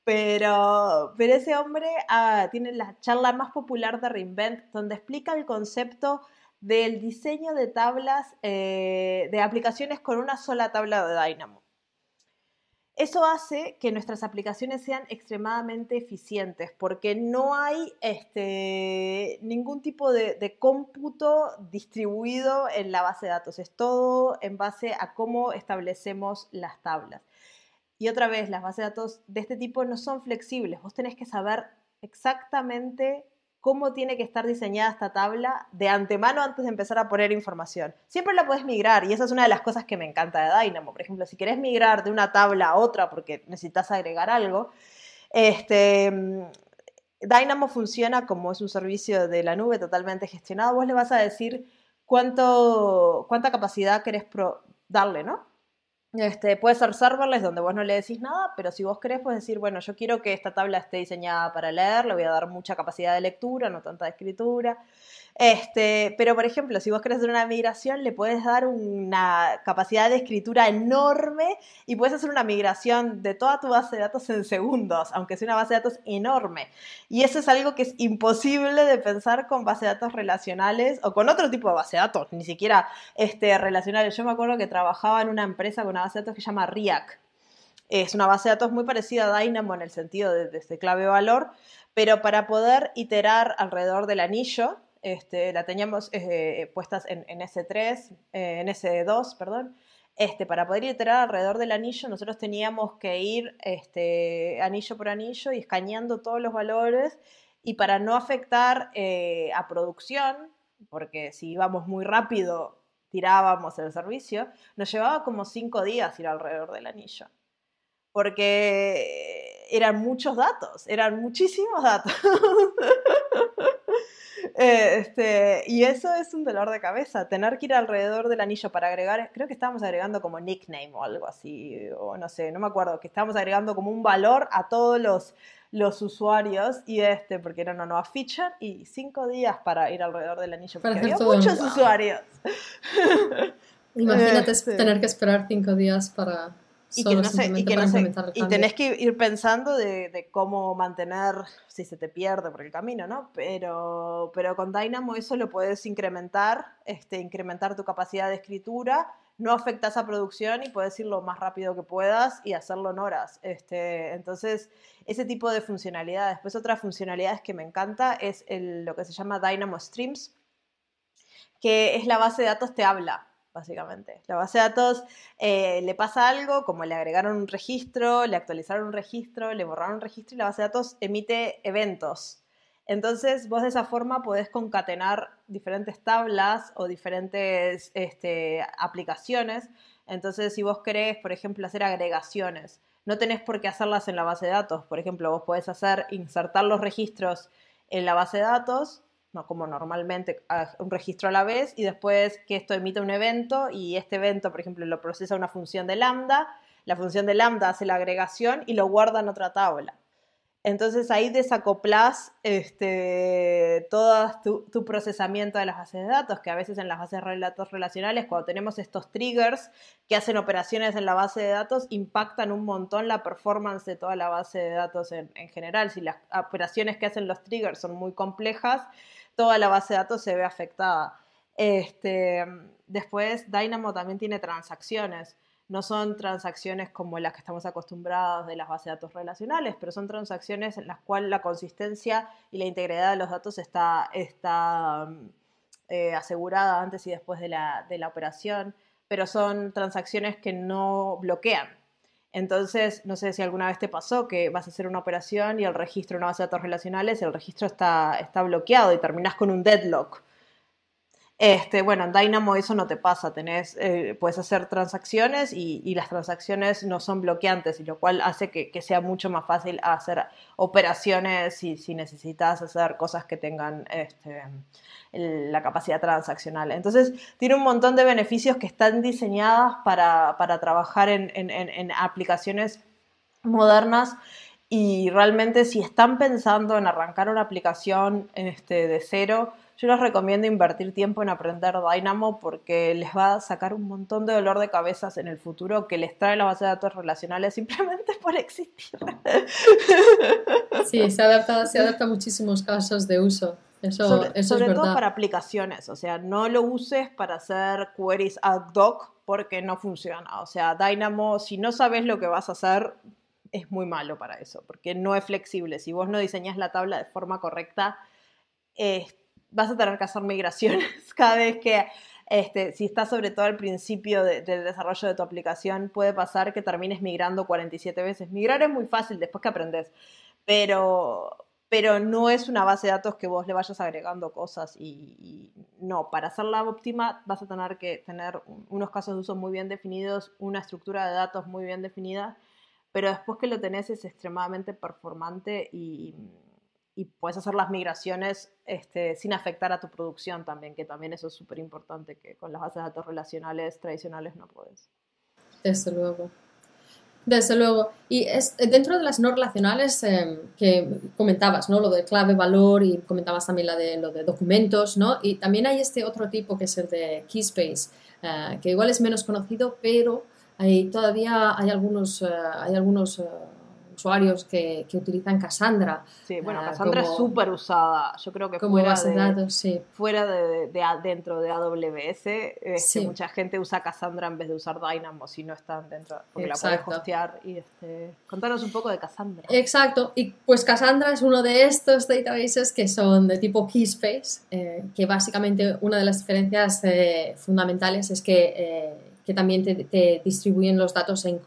pero, pero ese hombre ah, tiene la charla más popular de Reinvent, donde explica el concepto del diseño de tablas, eh, de aplicaciones con una sola tabla de Dynamo. Eso hace que nuestras aplicaciones sean extremadamente eficientes porque no hay este, ningún tipo de, de, cómputo distribuido en la base de datos. Es todo en base a cómo establecemos las tablas. Y otra vez, las bases de datos de este tipo no son flexibles. Vos tenés que saber exactamente cómo tiene que estar diseñada esta tabla de antemano antes de empezar a poner información. Siempre la puedes migrar y esa es una de las cosas que me encanta de Dynamo. Por ejemplo, si querés migrar de una tabla a otra porque necesitas agregar algo, este, Dynamo funciona como es un servicio de la nube totalmente gestionado. Vos le vas a decir cuánto, cuánta capacidad querés darle, ¿no? Este, puede ser serverless donde vos no le decís nada, pero si vos querés puedes decir, bueno, yo quiero que esta tabla esté diseñada para leer, le voy a dar mucha capacidad de lectura, no tanta de escritura. Este, pero, por ejemplo, si vos querés hacer una migración, le puedes dar una capacidad de escritura enorme y puedes hacer una migración de toda tu base de datos en segundos, aunque sea una base de datos enorme. Y eso es algo que es imposible de pensar con base de datos relacionales o con otro tipo de base de datos, ni siquiera este, relacionales. Yo me acuerdo que trabajaba en una empresa con una base de datos que se llama RIAC. Es una base de datos muy parecida a Dynamo en el sentido de, este clave valor, pero para poder iterar alrededor del anillo, este, la teníamos eh, puestas en, S3, eh, en S2, perdón. Este, para poder iterar alrededor del anillo, nosotros teníamos que ir este, anillo por anillo y escaneando todos los valores. Y para no afectar eh, a producción, porque si íbamos muy rápido, tirábamos el servicio, nos llevaba como cinco días ir alrededor del anillo. Porque eran muchos datos, eran muchísimos datos. <laughs> Eh, este, y eso es un dolor de cabeza, tener que ir alrededor del anillo para agregar, creo que estábamos agregando como nickname o algo así, o no sé, no me acuerdo, que estábamos agregando como un valor a todos los, los usuarios y este, porque era una nueva feature, y cinco días para ir alrededor del anillo, porque había muchos usuarios. Imagínate <laughs> este. tener que esperar cinco días para y que no sé, y, que no y tenés que ir pensando de, cómo mantener, si se te pierde por el camino, ¿no? Pero, pero con Dynamo eso lo puedes incrementar, este, incrementar tu capacidad de escritura, no afecta esa producción y puedes ir lo más rápido que puedas y hacerlo en horas. Este, entonces, ese tipo de funcionalidades. Después, otras funcionalidades que me encanta es lo que se llama Dynamo Streams, que es la base de datos te habla básicamente. La base de datos eh, le pasa algo, como le agregaron un registro, le actualizaron un registro, le borraron un registro y la base de datos emite eventos. Entonces, vos de esa forma podés concatenar diferentes tablas o diferentes este, aplicaciones. Entonces, si vos querés, por ejemplo, hacer agregaciones, no tenés por qué hacerlas en la base de datos. Por ejemplo, vos podés hacer, insertar los registros en la base de datos no como normalmente un registro a la vez, y después que esto emite un evento y este evento, por ejemplo, lo procesa una función de lambda, la función de lambda hace la agregación y lo guarda en otra tabla. Entonces ahí desacoplas este, todo tu, procesamiento de las bases de datos, que a veces en las bases de datos relacionales, cuando tenemos estos triggers que hacen operaciones en la base de datos, impactan un montón la performance de toda la base de datos en, en general. Si las operaciones que hacen los triggers son muy complejas, toda la base de datos se ve afectada. Este, después, Dynamo también tiene transacciones. No son transacciones como las que estamos acostumbrados de las bases de datos relacionales, pero son transacciones en las cuales la consistencia y la integridad de los datos está, está eh, asegurada antes y después de la, de la operación, pero son transacciones que no bloquean. Entonces, no sé si alguna vez te pasó que vas a hacer una operación y el registro una base de datos relacionales, el registro está, está bloqueado y terminas con un deadlock. Este, bueno, en Dynamo eso no te pasa, eh, puedes hacer transacciones y, las transacciones no son bloqueantes, lo cual hace que, sea mucho más fácil hacer operaciones si, si necesitas hacer cosas que tengan este, la capacidad transaccional. Entonces, tiene un montón de beneficios que están diseñadas para, trabajar en, aplicaciones modernas y realmente si están pensando en arrancar una aplicación este, de cero, yo les recomiendo invertir tiempo en aprender Dynamo porque les va a sacar un montón de dolor de cabezas en el futuro que les trae la base de datos relacionales simplemente <laughs> por existir. Sí, se adapta, se adapta a muchísimos casos de uso sobre, todo para aplicaciones, o sea, no lo uses para hacer queries ad hoc porque no funciona. O sea, Dynamo, si no sabes lo que vas a hacer, es muy malo para eso, porque no es flexible. Si vos no diseñas la tabla de forma correcta, vas a tener que hacer migraciones <laughs> cada vez que, este, si estás sobre todo al principio del desarrollo de tu aplicación, puede pasar que termines migrando 47 veces. Migrar es muy fácil después que aprendes, pero pero no es una base de datos que vos le vayas agregando cosas y, no, para hacerla óptima vas a tener que tener unos casos de uso muy bien definidos, una estructura de datos muy bien definida, pero después que lo tenés es extremadamente performante y, puedes hacer las migraciones este, sin afectar a tu producción también, que también eso es súper importante, que con las bases de datos relacionales tradicionales no puedes. Desde luego. Desde luego. Y es, dentro de las no relacionales em, que comentabas, ¿no? Lo de clave, valor y comentabas también la de, lo de documentos, ¿no? Y también hay este otro tipo que es el de Keyspace, uh, que igual es menos conocido, pero hay, todavía hay algunos, uh, hay algunos uh, usuarios que, que, utilizan Cassandra. Sí, bueno, Cassandra es súper usada. Yo creo que fuera, de, datos, sí. fuera de, de, dentro de AWS, este, mucha gente usa Cassandra en vez de usar Dynamo si no están dentro, porque la puedes hostear. Y este, contanos un poco de Cassandra. Exacto, y pues Cassandra es uno de estos databases que son de tipo Keyspace, eh, que básicamente una de las diferencias eh, fundamentales es que, eh, que también te, distribuyen los datos en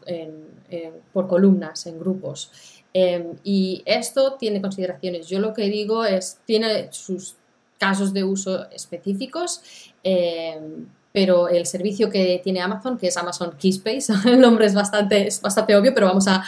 por columnas, en grupos. Em, y esto tiene consideraciones. Yo lo que digo es, tiene sus casos de uso específicos. Em, pero el servicio que tiene Amazon, que es Amazon Keyspace, <laughs> el nombre es bastante, es bastante obvio, pero vamos a,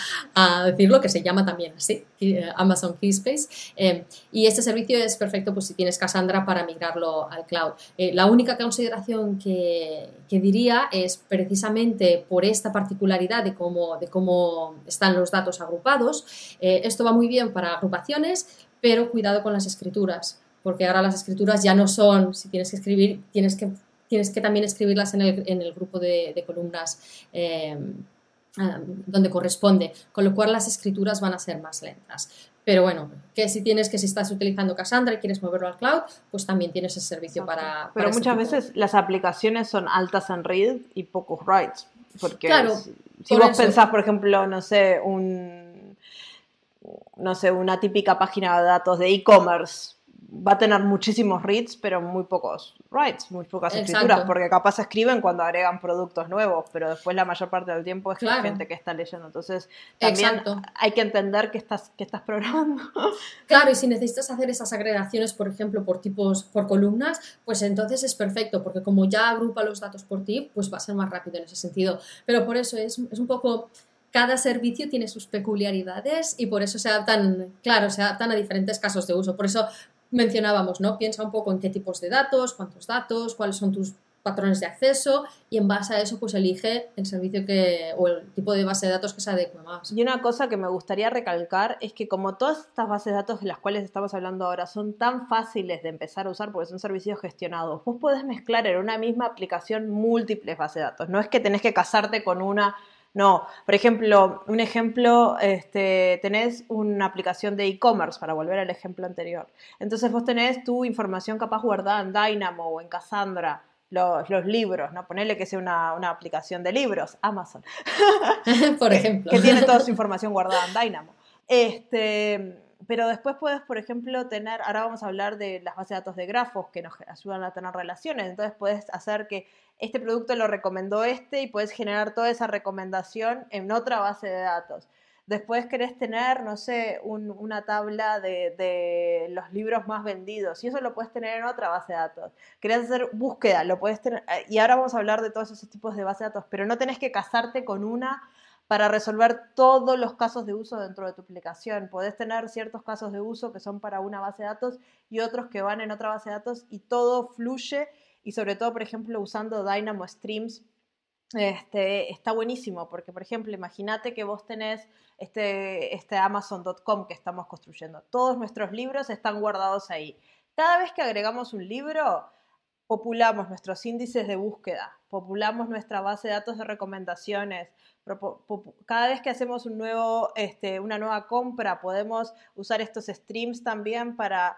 decirlo, que se llama también así, eh, Amazon Keyspace. Eh, y este servicio es perfecto pues, si tienes Cassandra para migrarlo al cloud. Eh, la única consideración que, diría es precisamente por esta particularidad de cómo, de cómo están los datos agrupados. esto va muy bien para agrupaciones, pero cuidado con las escrituras, porque ahora las escrituras ya no son, si tienes que escribir, tienes que tienes que también escribirlas en el, en el grupo de, de columnas eh, ah, donde corresponde, con lo cual las escrituras van a ser más lentas. Pero bueno, que si tienes que si estás utilizando Cassandra y quieres moverlo al cloud, pues también tienes el servicio para, Pero muchas veces las aplicaciones son altas en read y pocos writes. Porque claro, si vos pensás, por ejemplo, no sé, un no sé, una típica página de datos de e-commerce va a tener muchísimos reads, pero muy pocos writes, muy pocas escrituras, porque capaz escriben cuando agregan productos nuevos, pero después la mayor parte del tiempo es gente que está leyendo. Entonces, también hay que entender que estás, que estás programando. <laughs> Claro, y si necesitas hacer esas agregaciones, por ejemplo, por tipos, por columnas, pues entonces es perfecto, porque como ya agrupa los datos por ti, pues va a ser más rápido en ese sentido. Pero por eso es, es un poco cada servicio tiene sus peculiaridades y por eso se adaptan, claro, se adaptan a diferentes casos de uso. Por eso mencionábamos, ¿no? Piensa un poco en qué tipos de datos, cuántos datos, cuáles son tus patrones de acceso y en base a eso pues elige el servicio que o el tipo de base de datos que se adecue más. Y una cosa que me gustaría recalcar es que como todas estas bases de datos de las cuales estamos hablando ahora son tan fáciles de empezar a usar porque son servicios gestionados, vos podés mezclar en una misma aplicación múltiples bases de datos. No es que tenés que casarte con una no, por ejemplo, un ejemplo, este, tenés una aplicación de e-commerce, para volver al ejemplo anterior. Entonces vos tenés tu información capaz guardada en Dynamo o en Cassandra, los, libros, ¿no? Ponele que sea una, aplicación de libros, Amazon. <laughs> por ejemplo. que, que tiene toda su información guardada en Dynamo. Este, pero después puedes, por ejemplo, tener, ahora vamos a hablar de las bases de datos de grafos que nos ayudan a tener relaciones, entonces puedes hacer que este producto lo recomendó este y puedes generar toda esa recomendación en otra base de datos. Después querés tener, no sé, una tabla de, los libros más vendidos y eso lo puedes tener en otra base de datos. Querés hacer búsqueda, lo puedes tener, y ahora vamos a hablar de todos esos tipos de bases de datos, pero no tenés que casarte con una para resolver todos los casos de uso dentro de tu aplicación. Podés tener ciertos casos de uso que son para una base de datos y otros que van en otra base de datos y todo fluye y sobre todo, por ejemplo, usando Dynamo Streams. Este, está buenísimo porque, por ejemplo, imagínate que vos tenés este, este Amazon.com que estamos construyendo. Todos nuestros libros están guardados ahí. Cada vez que agregamos un libro, populamos nuestros índices de búsqueda, populamos nuestra base de datos de recomendaciones, cada vez que hacemos un nuevo, este, una nueva compra, podemos usar estos streams también para,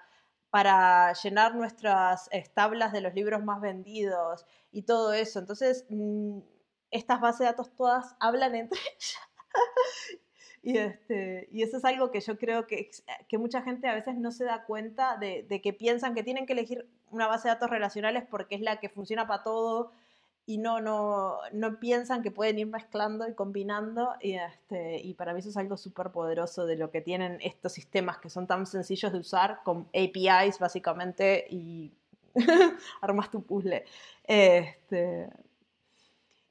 para llenar nuestras tablas de los libros más vendidos y todo eso. Entonces, mm, estas bases de datos todas hablan entre <laughs> ellas. y, este, y eso es algo que yo creo que, que mucha gente a veces no se da cuenta de, de que piensan que tienen que elegir una base de datos relacionales porque es la que funciona para todo y no, no, no piensan que pueden ir mezclando y combinando y, este, y para mí eso es algo súper poderoso de lo que tienen estos sistemas que son tan sencillos de usar con APIs básicamente y <laughs> armas tu puzzle. Este,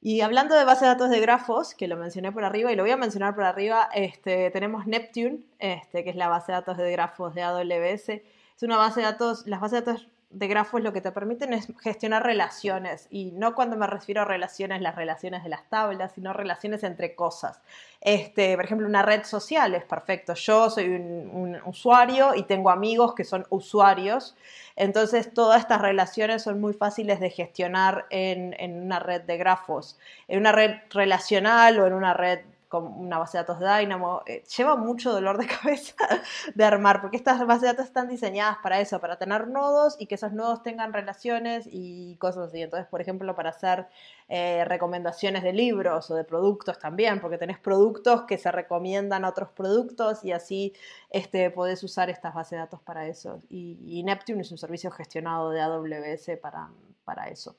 y hablando de base de datos de grafos, que lo mencioné por arriba y lo voy a mencionar por arriba, este, tenemos Neptune, este, que es la base de datos de grafos de AWS. Es una base de datos, las bases de datos de grafos lo que te permiten es gestionar relaciones. Y no cuando me refiero a relaciones, las relaciones de las tablas, sino relaciones entre cosas. Este, por ejemplo, una red social es perfecto. Yo soy un, usuario y tengo amigos que son usuarios. Entonces, todas estas relaciones son muy fáciles de gestionar en, en una red de grafos. En una red relacional o en una red con una base de datos de Dynamo, eh, lleva mucho dolor de <laughs> cabeza de armar, porque estas bases de datos están diseñadas para eso, para tener nodos y que esos nodos tengan relaciones y cosas así. Entonces, por ejemplo, para hacer eh, recomendaciones de libros o de productos también, porque tenés productos que se recomiendan a otros productos y así este, podés usar estas bases de datos para eso. Y, Neptune es un servicio gestionado de AWS para, para eso.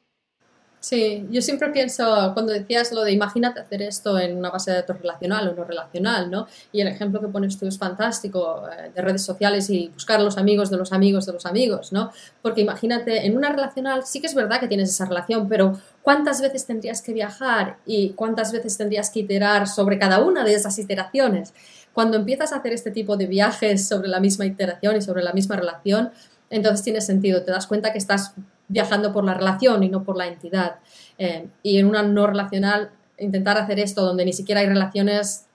Sí, yo siempre pienso, cuando decías lo de imagínate hacer esto en una base de datos relacional o no relacional, ¿no? Y el ejemplo que pones tú es fantástico, eh, de redes sociales y buscar los amigos de los amigos de los amigos, ¿no? Porque imagínate, en una relacional sí que es verdad que tienes esa relación, pero ¿cuántas veces tendrías que viajar y cuántas veces tendrías que iterar sobre cada una de esas iteraciones? Cuando empiezas a hacer este tipo de viajes sobre la misma iteración y sobre la misma relación, entonces tiene sentido, te das cuenta que estás viajando por la relación y no por la entidad. Eh, y en una no relacional, intentar hacer esto donde ni siquiera hay relaciones,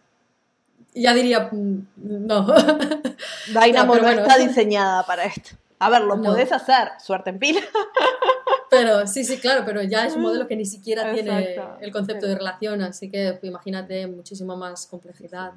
ya diría, mm, no. <laughs> Dynamo no, está diseñada para esto. A ver, lo podés hacer, suerte en pila. <laughs> Pero sí, sí, claro, pero ya es un modelo que ni siquiera tiene el concepto de relación, así que imagínate muchísima más complejidad.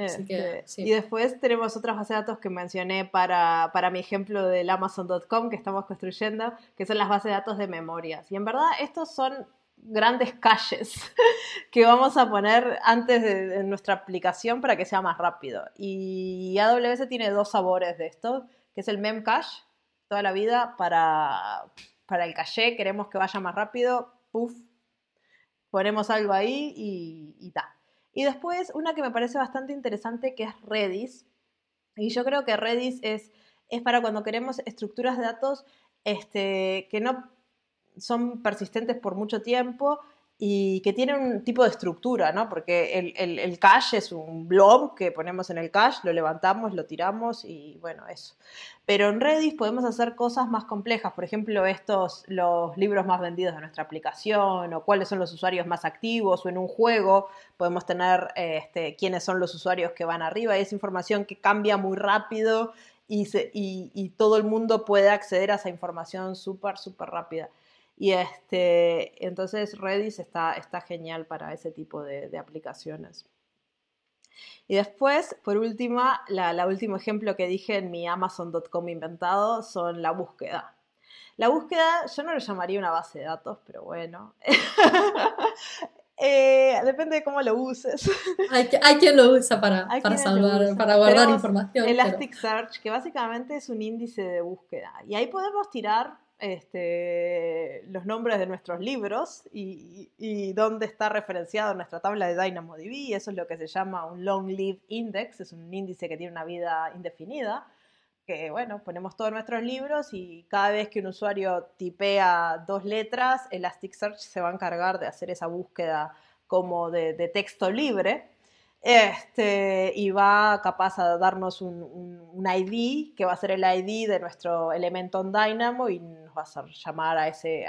Este, y después tenemos otras bases de datos que mencioné para, para mi ejemplo del Amazon.com que estamos construyendo, que son las bases de datos de memorias. Y en verdad estos son grandes calles <laughs> que vamos a poner antes de, nuestra aplicación para que sea más rápido. Y AWS tiene dos sabores de esto, que es el Memcache, toda la vida para, para el caché, queremos que vaya más rápido, puff, ponemos algo ahí y, y ta. Y después una que me parece bastante interesante que es Redis. Y yo creo que Redis es, es para cuando queremos estructuras de datos este, que no son persistentes por mucho tiempo y que tiene un tipo de estructura, ¿no? Porque el, el, cache es un blob que ponemos en el cache, lo levantamos, lo tiramos y bueno, eso. Pero en Redis podemos hacer cosas más complejas, por ejemplo, estos, los libros más vendidos de nuestra aplicación o cuáles son los usuarios más activos o en un juego podemos tener este, quiénes son los usuarios que van arriba y es información que cambia muy rápido y, y, y todo el mundo puede acceder a esa información súper, súper rápida. Y este, entonces Redis está, está genial para ese tipo de, aplicaciones. Y después, por último, la, último ejemplo que dije en mi Amazon.com inventado son la búsqueda. La búsqueda, yo no lo llamaría una base de datos, pero bueno. <laughs> Eh, depende de cómo lo uses. Hay, hay quien lo usa para, para, salvar, para guardar información. Elasticsearch, que básicamente es un índice de búsqueda. Y ahí podemos tirar este, los nombres de nuestros libros y, dónde está referenciado nuestra tabla de DynamoDB. Eso es lo que se llama un Long Live Index, es un índice que tiene una vida indefinida. Que bueno, ponemos todos nuestros libros y cada vez que un usuario tipea dos letras, Elasticsearch se va a encargar de hacer esa búsqueda como de, de texto libre este, y va capaz a darnos un, ID, que va a ser el ID de nuestro elemento en Dynamo y nos va a hacer llamar a ese,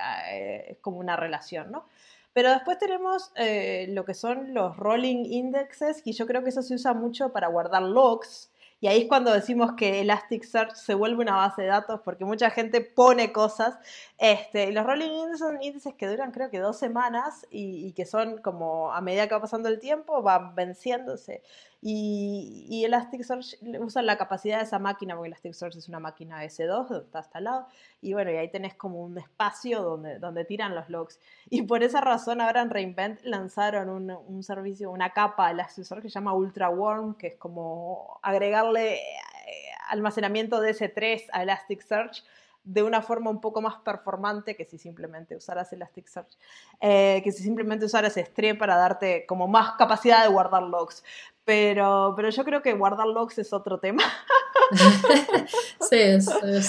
es como una relación, ¿no? Pero después tenemos eh, lo que son los rolling indexes, y yo creo que eso se usa mucho para guardar logs, y ahí es cuando decimos que Elasticsearch se vuelve una base de datos porque mucha gente pone cosas. Este, los rolling índices son índices que duran creo que dos semanas y, que son como a medida que va pasando el tiempo van venciéndose. Y, y Elasticsearch usa la capacidad de esa máquina, porque Elasticsearch es una máquina S2, donde está instalado, y bueno, y ahí tenés como un espacio donde, donde tiran los logs. Y por esa razón ahora en Reinvent lanzaron un, un servicio, una capa a Elasticsearch que se llama Ultra Warm, que es como agregarle eh, almacenamiento de S3 a Elasticsearch de una forma un poco más performante que si simplemente usaras Elasticsearch, eh, que si simplemente usaras S3 para darte como más capacidad de guardar logs. Pero, pero yo creo que guardar logs es otro tema. <laughs> sí, es,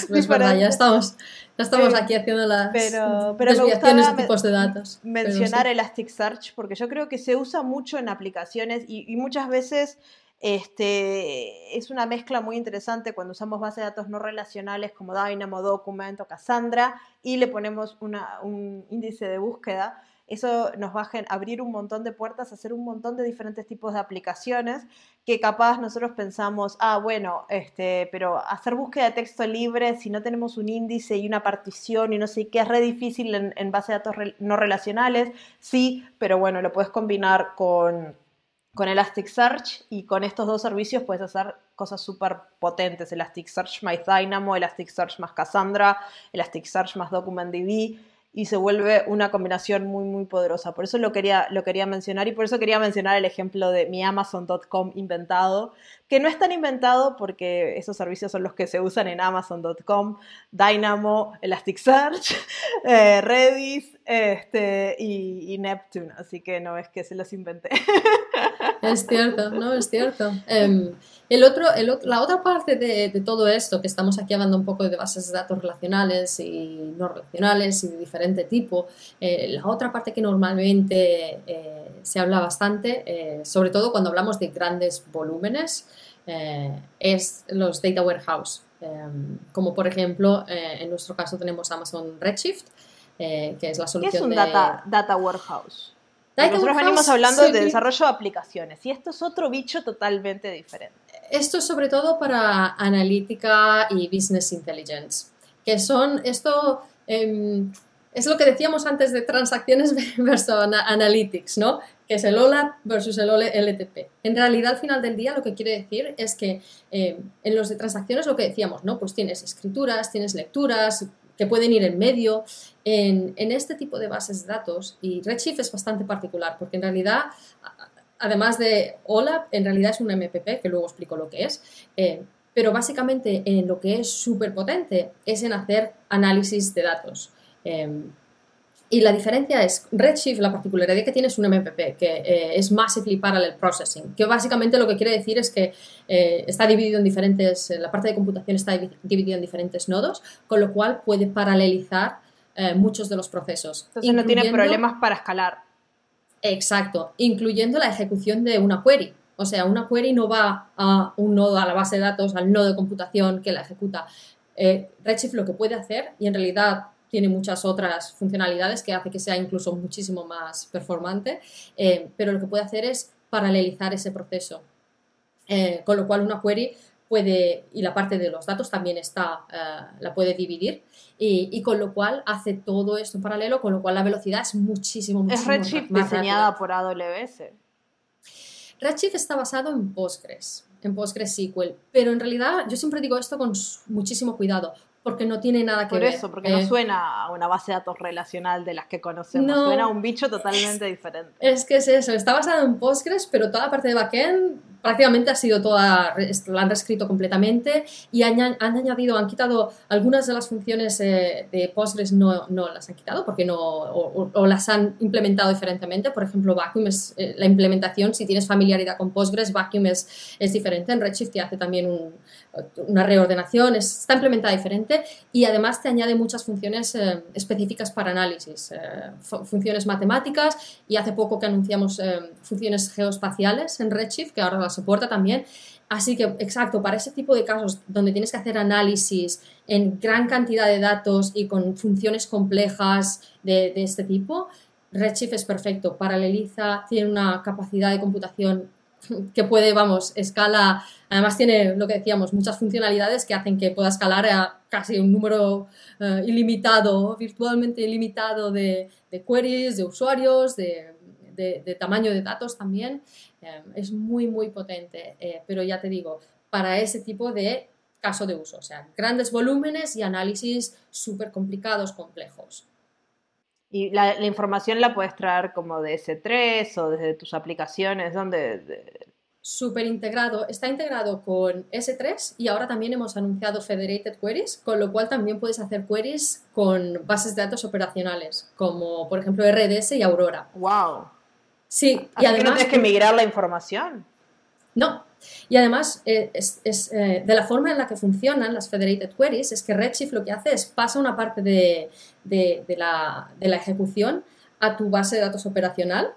es, verdad, ya estamos, ya estamos aquí haciendo las pero, pero desviaciones de tipos de datos. Mencionar Elasticsearch porque yo creo que se usa mucho en aplicaciones y, y muchas veces Este, es una mezcla muy interesante cuando usamos bases de datos no relacionales como Dynamo, Document o Cassandra y le ponemos un índice de búsqueda. Eso nos va a abrir un montón de puertas, hacer un montón de diferentes tipos de aplicaciones que capaz nosotros pensamos, ah, bueno, este, pero hacer búsqueda de texto libre si no tenemos un índice y una partición y no sé qué, es re difícil en, base de datos no relacionales, sí, pero bueno, lo puedes combinar con, con Elasticsearch y con estos dos servicios puedes hacer cosas súper potentes, Elasticsearch más Dynamo, Elasticsearch más Cassandra, Elasticsearch más DocumentDB y se vuelve una combinación muy, muy poderosa. Por eso lo quería, lo quería mencionar y por eso quería mencionar el ejemplo de mi Amazon.com inventado, que no es tan inventado porque esos servicios son los que se usan en Amazon.com, Dynamo, Elasticsearch, <laughs> eh, Redis este, y, Neptune, así que no es que se los inventé. <laughs> Es cierto, no, es cierto. Em, el otro, el la otra parte de, de, todo esto, que estamos aquí hablando un poco de bases de datos relacionales y no relacionales y de diferente tipo, eh, la otra parte que normalmente eh, se habla bastante, eh, sobre todo cuando hablamos de grandes volúmenes, es los data warehouse. Em, como por ejemplo, en nuestro caso tenemos Amazon Redshift, que es la solución ¿Qué es un de... data, data warehouse? Nosotros venimos hablando de desarrollo de aplicaciones y esto es otro bicho totalmente diferente. Esto es sobre todo para analítica y business intelligence, que son esto... Em, es lo que decíamos antes de transacciones <laughs> versus analytics, ¿no? Que es el OLAP versus el LTP. En realidad, al final del día, lo que quiere decir es que em, en los de transacciones lo que decíamos, ¿no? Pues tienes escrituras, tienes lecturas, que pueden ir en medio. En, este tipo de bases de datos, y Redshift es bastante particular, porque en realidad, además de OLAP, en realidad es un MPP, que luego explico lo que es, eh, pero básicamente en lo que es súper potente es en hacer análisis de datos. Em, y la diferencia es, Redshift, la particularidad que tiene es un MPP, que eh, es Massively Parallel Processing, que básicamente lo que quiere decir es que eh, está dividido en diferentes, la parte de computación está dividida en diferentes nodos, con lo cual puede paralelizar eh, muchos de los procesos. Entonces no tiene problemas para escalar. Exacto, incluyendo la ejecución de una query. O sea, una query no va a un nodo, a la base de datos, al nodo de computación que la ejecuta. Redshift lo que puede hacer, y en realidad tiene muchas otras funcionalidades que hace que sea incluso muchísimo más performante, eh, pero lo que puede hacer es paralelizar ese proceso. Eh, con lo cual una query puede, y la parte de los datos también está, eh, la puede dividir, y, con lo cual hace todo esto en paralelo, con lo cual la velocidad es muchísimo, muchísimo ¿Es Redshift diseñada por AWS? Redshift está basado en Postgres, en PostgreSQL, pero en realidad yo siempre digo esto con muchísimo cuidado porque no tiene nada que ver. Por eso, porque no eh, suena a una base de datos relacional de las que conocemos, suena a un bicho totalmente diferente. Es que es eso, está basado en Postgres, pero toda la parte de backend prácticamente ha sido toda, la han reescrito completamente y han, han añadido, han quitado algunas de las funciones eh, de Postgres, no, no, las han quitado porque no, o, las han implementado diferentemente. Por ejemplo, Vacuum es eh, la implementación, si tienes familiaridad con Postgres, Vacuum es, es diferente. En Redshift hace también un, una reordenación, está implementada diferente y además te añade muchas funciones eh, específicas para análisis, eh, funciones matemáticas. Y hace poco que anunciamos eh, funciones geoespaciales en Redshift, que ahora la soporta también. Así que, exacto, para ese tipo de casos donde tienes que hacer análisis en gran cantidad de datos y con funciones complejas de, de este tipo, Redshift es perfecto, paraleliza, tiene una capacidad de computación que puede, vamos, escala, además tiene lo que decíamos, muchas funcionalidades que hacen que pueda escalar a casi un número eh, ilimitado, virtualmente ilimitado de, queries, de usuarios, de, tamaño de datos también. Eh, es muy, muy potente, eh, pero ya te digo, para ese tipo de caso de uso, o sea, grandes volúmenes y análisis súper complicados, complejos. Y la, información la puedes traer como de S3 o desde tus aplicaciones, donde... Súper integrado. Está integrado con S3 y ahora también hemos anunciado Federated Queries, con lo cual también puedes hacer queries con bases de datos operacionales, como por ejemplo RDS y Aurora. ¡Wow! Sí, y además. Que no tienes que migrar la información. No, y además, eh, es, eh, de la forma en la que funcionan las Federated Queries, es que Redshift lo que hace es pasa una parte de, la, ejecución a tu base de datos operacional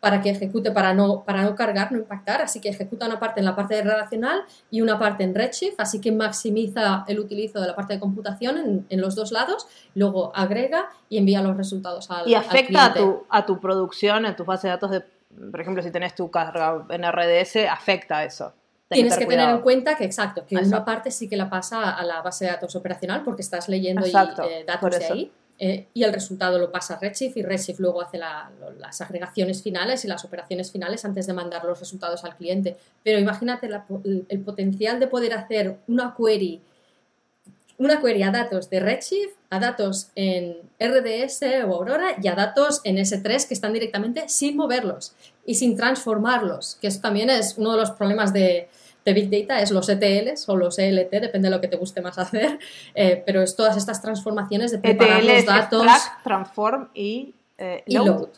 para que ejecute, para no, para no cargar, no impactar, así que ejecuta una parte en la parte de relacional y una parte en Redshift, así que maximiza el utilizo de la parte de computación en, los dos lados, luego agrega y envía los resultados al Y afecta a, tu, a tu producción, en tu base de datos, de, por ejemplo, si tenés tu carga en RDS, afecta eso. Tienes que, tener en cuenta que, exacto, que una parte sí que la pasa a la base de datos operacional porque estás leyendo eh, datos de ahí eh, y el resultado lo pasa a Redshift y Redshift luego hace las agregaciones finales y las operaciones finales antes de mandar los resultados al cliente. Pero imagínate el potencial de poder hacer una query, una query a datos de Redshift, a datos en RDS o Aurora y a datos en S3 que están directamente sin moverlos y sin transformarlos, que eso también es uno de los problemas de, de Big Data es los ETLs o los ELT, depende de lo que te guste más <laughs> hacer, eh, pero es todas estas transformaciones de preparar ETL los datos. transform y, eh, load.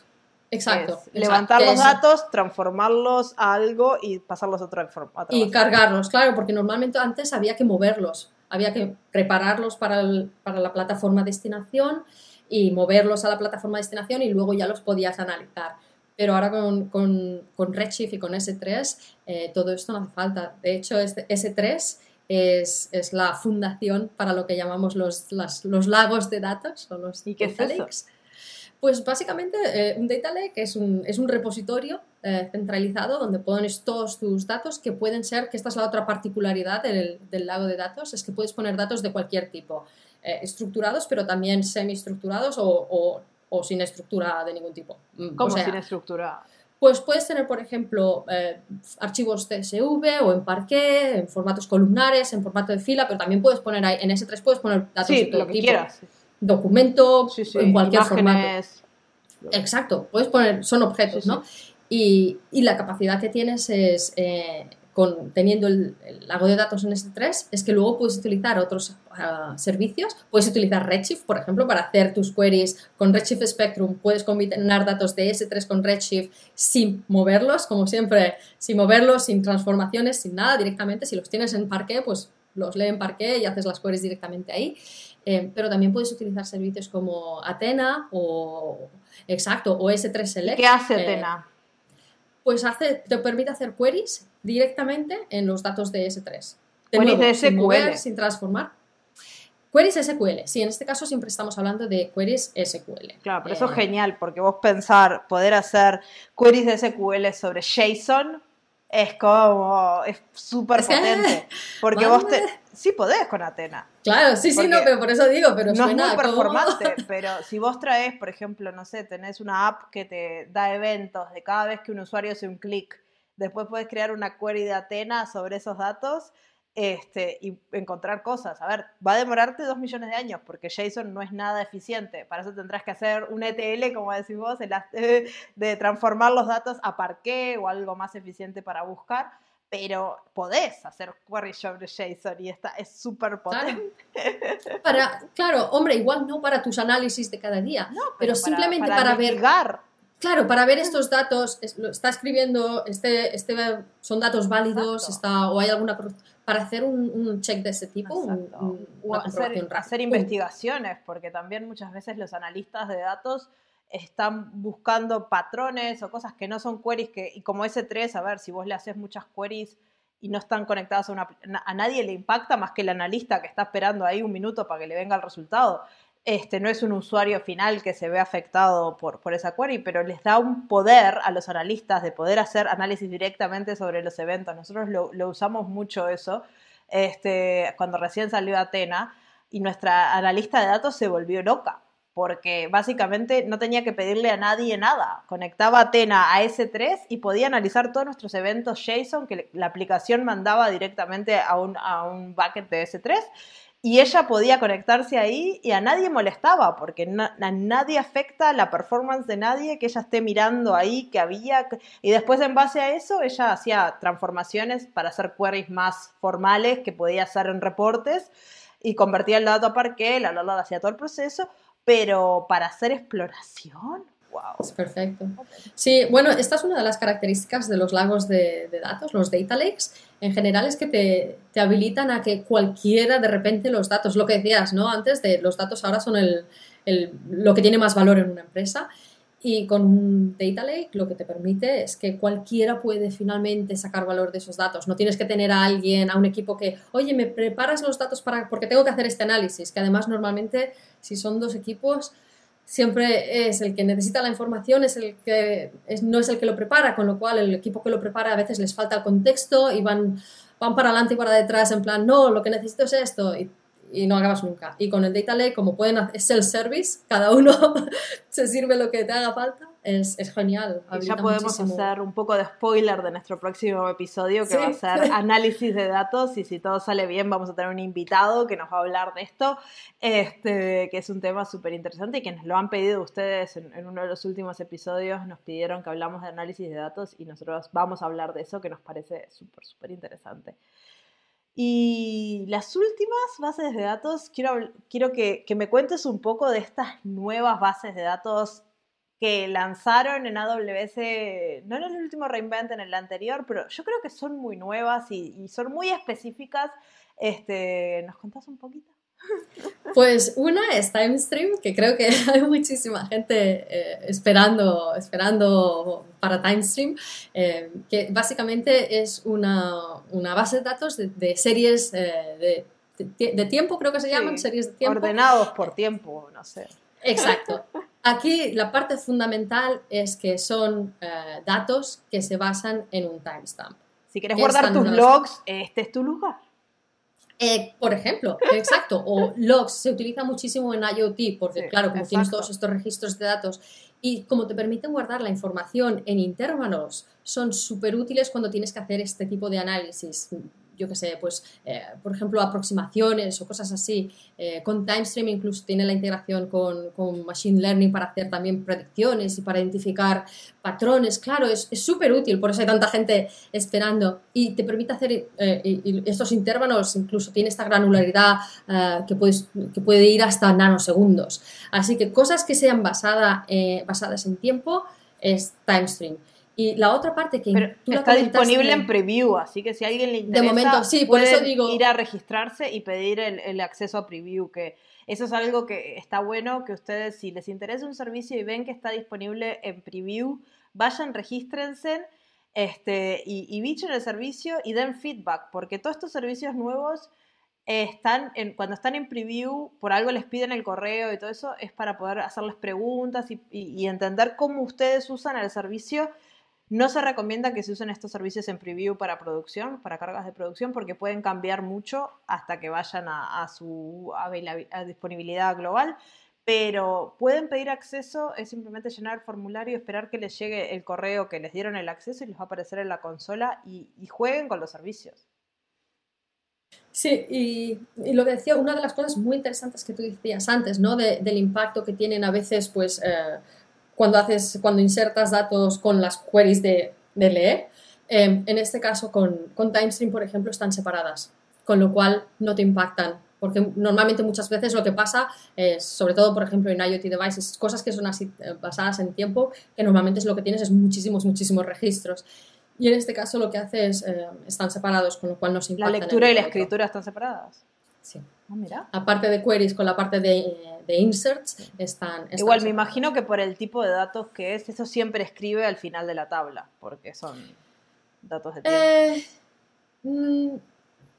Exacto, Levantar los datos, transformarlos a algo y pasarlos a otra forma. Y cargarlos, claro, porque normalmente antes había que moverlos, había que prepararlos para, para la plataforma destinación y moverlos a la plataforma destinación y luego ya los podías analizar pero ahora con, con, con Redshift y con S3 eh, todo esto no hace falta. De hecho, este S3 es, es, la fundación para lo que llamamos los, los lagos de datos o los ¿Y qué data lakes. Pues básicamente eh, un data lake es un, es un repositorio eh, centralizado donde pones todos tus datos que pueden ser, que esta es la otra particularidad del, del lago de datos, es que puedes poner datos de cualquier tipo, estructurados pero también semi-estructurados o, o o sin estructura de ningún tipo. Mm, ¿Cómo sin estructura? Pues puedes tener, por ejemplo, eh, archivos CSV o en parquet, en formatos columnares, en formato de fila, pero también puedes poner ahí, en S3 puedes poner datos de todo lo que tipo. Quieras. Documento, en cualquier formato. Exacto, puedes poner, son objetos, ¿no? Y, y, la capacidad que tienes es, eh, teniendo el, lago de datos en S3 es que luego puedes utilizar otros ah, servicios. Puedes utilizar Redshift, por ejemplo, para hacer tus queries con Redshift Spectrum. Puedes combinar datos de S3 con Redshift sin moverlos, como siempre, sin moverlos, sin transformaciones, sin nada, directamente. Si los tienes en Parquet, pues los lee en Parquet y haces las queries directamente ahí. Eh, pero también puedes utilizar servicios como Athena o exacto o S3 Select. ¿Qué hace eh, Athena? Pues hace, te permite hacer queries directamente en los datos de S3. queries de SQL. Sin, transformar. Queries SQL. Sí, en este caso siempre estamos hablando de queries SQL. Claro, pero eso es eh, genial, porque vos pensar poder hacer queries de SQL sobre JSON es como, es súper <laughs> potente. Porque vos te, sí podés con Atena. Claro, sí, sí, no, pero por eso digo, pero no suena es muy performante, pero si vos traes, por ejemplo, no sé, tenés una app que te da eventos de cada vez que un usuario hace un clic, después puedes crear una query de Atena sobre esos datos este, y encontrar cosas. A ver, va a demorarte dos millones de años porque JSON no es nada eficiente. Para eso tendrás que hacer un ETL, como decís vos, de transformar los datos a parqué o algo más eficiente para buscar. Pero podés hacer query sobre JSON y está, es súper potente. Claro. Para, claro, hombre, igual no para tus análisis de cada día, pero, simplemente para, ver. Claro, para ver estos datos, está escribiendo, este, este, son datos válidos, está, o hay alguna para hacer un, check de ese tipo, o hacer, investigaciones, porque también muchas veces los analistas de datos están buscando patrones o cosas que no son queries que, y como S3, a ver, si vos le haces muchas queries y no están conectadas a una, a nadie le impacta más que el analista que está esperando ahí un minuto para que le venga el resultado este, no es un usuario final que se ve afectado por, por esa query, pero les da un poder a los analistas de poder hacer análisis directamente sobre los eventos. Nosotros lo, usamos mucho eso este, cuando recién salió Atena y nuestra analista de datos se volvió loca porque básicamente no tenía que pedirle a nadie nada. Conectaba Atena a S3 y podía analizar todos nuestros eventos JSON que la aplicación mandaba directamente a un, a un bucket de S3 y ella podía conectarse ahí y a nadie molestaba, porque a nadie afecta la performance de nadie que ella esté mirando ahí, que había. Y después, en base a eso, ella hacía transformaciones para hacer queries más formales que podía hacer en reportes y convertía el dato a parqué, la, la, la, hacía todo el proceso, pero para hacer exploración. Wow. Es perfecto. Sí, bueno, esta es una de las características de los lagos de, datos, los data lakes. En general es que te, te, habilitan a que cualquiera de repente los datos, lo que decías, ¿no? Antes de los datos ahora son el, el, lo que tiene más valor en una empresa Y con un data lake lo que te permite es que cualquiera puede finalmente sacar valor de esos datos. No tienes que tener a alguien, a un equipo que, oye, me preparas los datos para, porque tengo que hacer este análisis, que además normalmente si son dos equipos, siempre es el que necesita la información, es el que no es el que lo prepara, con lo cual el equipo que lo prepara a veces les falta el contexto y van, van para adelante y para detrás en plan, no, lo que necesito es esto. Y y no acabas nunca. Y con el Data Lake, como pueden hacer self-service, cada uno <laughs> se sirve lo que te haga falta, es, es genial. Y ya podemos hacer un poco de spoiler de nuestro próximo episodio, que va a ser análisis de datos, y si todo sale bien vamos a tener un invitado que nos va a hablar de esto, este, que es un tema súper interesante y que nos lo han pedido ustedes en, en uno de los últimos episodios, nos pidieron que hablamos de análisis de datos y nosotros vamos a hablar de eso, que nos parece súper, súper interesante. Y las últimas bases de datos, quiero, quiero que, que, me cuentes un poco de estas nuevas bases de datos que lanzaron en AWS, no en el último reinvent, en el anterior, pero yo creo que son muy nuevas y, y son muy específicas. Este, ¿Nos contás un poquito? Pues una es TimeStream, que creo que <laughs> hay muchísima gente eh, esperando, esperando para TimeStream, eh, que básicamente es una, una, base de datos de, series eh, de, de, tiempo, creo que se llaman, series de tiempo. Ordenados por tiempo, no sé. Exacto. Aquí la parte fundamental es que son datos que se basan en un timestamp. Si quieres guardar tus logs, este es tu lugar. Eh, por ejemplo, exacto, o logs se utiliza muchísimo en IoT porque, claro, como tienes todos estos registros de datos y como te permiten guardar la información en intervalos, son súper útiles cuando tienes que hacer este tipo de análisis yo qué sé, pues, eh, por ejemplo, aproximaciones o cosas así. Eh, con TimeStream incluso tiene la integración con, con, Machine Learning para hacer también predicciones y para identificar patrones. Claro, es súper útil, por eso hay tanta gente esperando. Y te permite hacer eh, estos intervalos, incluso tiene esta granularidad que, puedes, que puede ir hasta nanosegundos. Así que cosas que sean basada, basadas en tiempo es TimeStream. Y la otra parte que está disponible en preview, así que si a alguien le interesa, de momento, sí, por eso digo, ir a registrarse y pedir el, acceso a preview, que eso es algo que está bueno, que ustedes, si les interesa un servicio y ven que está disponible en preview, vayan, regístrense este, y, y bichen el servicio y den feedback, porque todos estos servicios nuevos están en, cuando están en preview, por algo les piden el correo y todo eso, es para poder hacerles preguntas y, y entender cómo ustedes usan el servicio no se recomienda que se usen estos servicios en preview para producción, para cargas de producción, porque pueden cambiar mucho hasta que vayan a, su disponibilidad global. Pero pueden pedir acceso, es simplemente llenar el formulario, esperar que les llegue el correo que les dieron el acceso y les va a aparecer en la consola y, jueguen con los servicios. Sí, y, lo que decía, una de las cosas muy interesantes que tú decías antes, ¿no? del impacto que tienen a veces, pues, eh, cuando, haces, cuando insertas datos con las queries de, de leer. Em, en este caso, con, con TimeStream, por ejemplo, están separadas, con lo cual no te impactan. Porque normalmente muchas veces lo que pasa es, sobre todo, por ejemplo, en IoT devices, cosas que son así eh, basadas en tiempo, que normalmente es lo que tienes es muchísimos, muchísimos registros. Y en este caso lo que hace es, eh, están separados, con lo cual no se impactan. La lectura y la escritura están separadas. Sí. Ah, mira. Aparte de queries con la parte de, de inserts, están, Igual, me imagino que por el tipo de datos que es, eso siempre escribe al final de la tabla, porque son datos de tiempo. Eh, mm,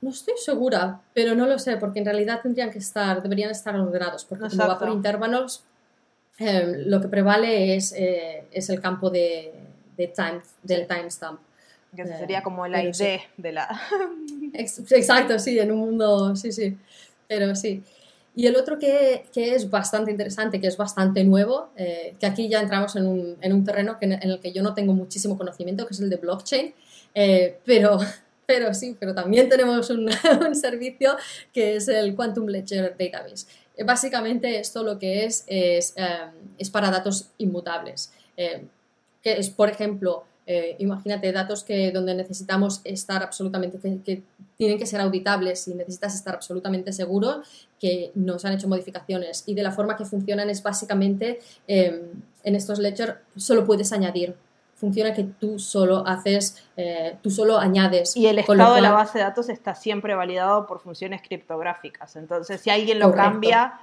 no estoy segura, pero no lo sé, porque en realidad tendrían que estar, deberían estar ordenados, porque como va por intervalos, eh, lo que prevale es, eh, es el campo de, de time, del timestamp. Que sería como la ID de la... Exacto, sí, en un mundo, sí, sí, pero sí. Y el otro que, que, es bastante interesante, que es bastante nuevo, eh, que aquí ya entramos en un, en un terreno que, en el que yo no tengo muchísimo conocimiento, que es el de blockchain, eh, pero, <laughs> pero sí, pero también tenemos un, <laughs> un, servicio que es el Quantum Ledger Database. Eh, básicamente esto lo que es es, es para datos inmutables, que es, por ejemplo, eh, imagínate datos que donde necesitamos estar absolutamente, que, tienen que ser auditables y necesitas estar absolutamente seguro que nos han hecho modificaciones. Y de la forma que funcionan es básicamente em, en estos ledger solo puedes añadir. Funciona que tú solo haces, eh, tú solo añades. Y el estado de la base de datos está siempre validado por funciones criptográficas. Entonces, si alguien lo cambia,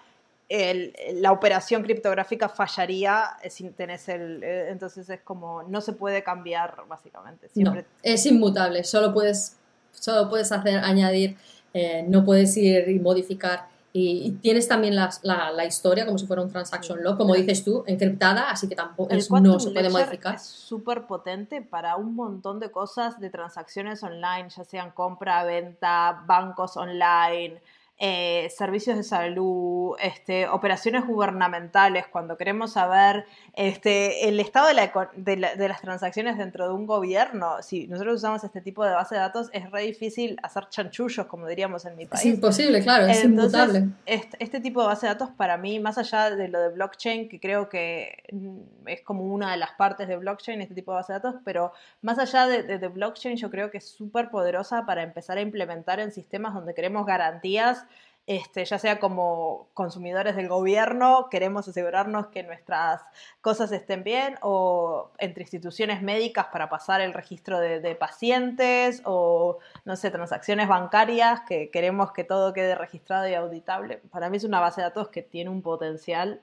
la operación criptográfica fallaría sin tener el... Eh, entonces es como, no se puede cambiar básicamente. Siempre... No, es inmutable, solo puedes, solo puedes hacer, añadir, eh, no puedes ir y modificar. Y, tienes también la, la, historia como si fuera un transaction log, como dices tú, encriptada, así que tampoco no se puede modificar. Es súper potente para un montón de cosas de transacciones online, ya sean compra, venta, bancos online, eh, servicios de salud, este, operaciones gubernamentales, cuando queremos saber este, el estado de, las transacciones dentro de un gobierno. Si nosotros usamos este tipo de base de datos, es re difícil hacer chanchullos, como diríamos en mi país. Es imposible, claro, es inmutable. Este, este, tipo de base de datos, para mí, más allá de lo de blockchain, que creo que mm, es como una de las partes de blockchain, este tipo de base de datos, pero más allá de, de blockchain, yo creo que es súper poderosa para empezar a implementar en sistemas donde queremos garantías este, ya sea como consumidores del gobierno, queremos asegurarnos que nuestras cosas estén bien, o entre instituciones médicas para pasar el registro de, pacientes, o no sé, transacciones bancarias, que queremos que todo quede registrado y auditable. Para mí es una base de datos que tiene un potencial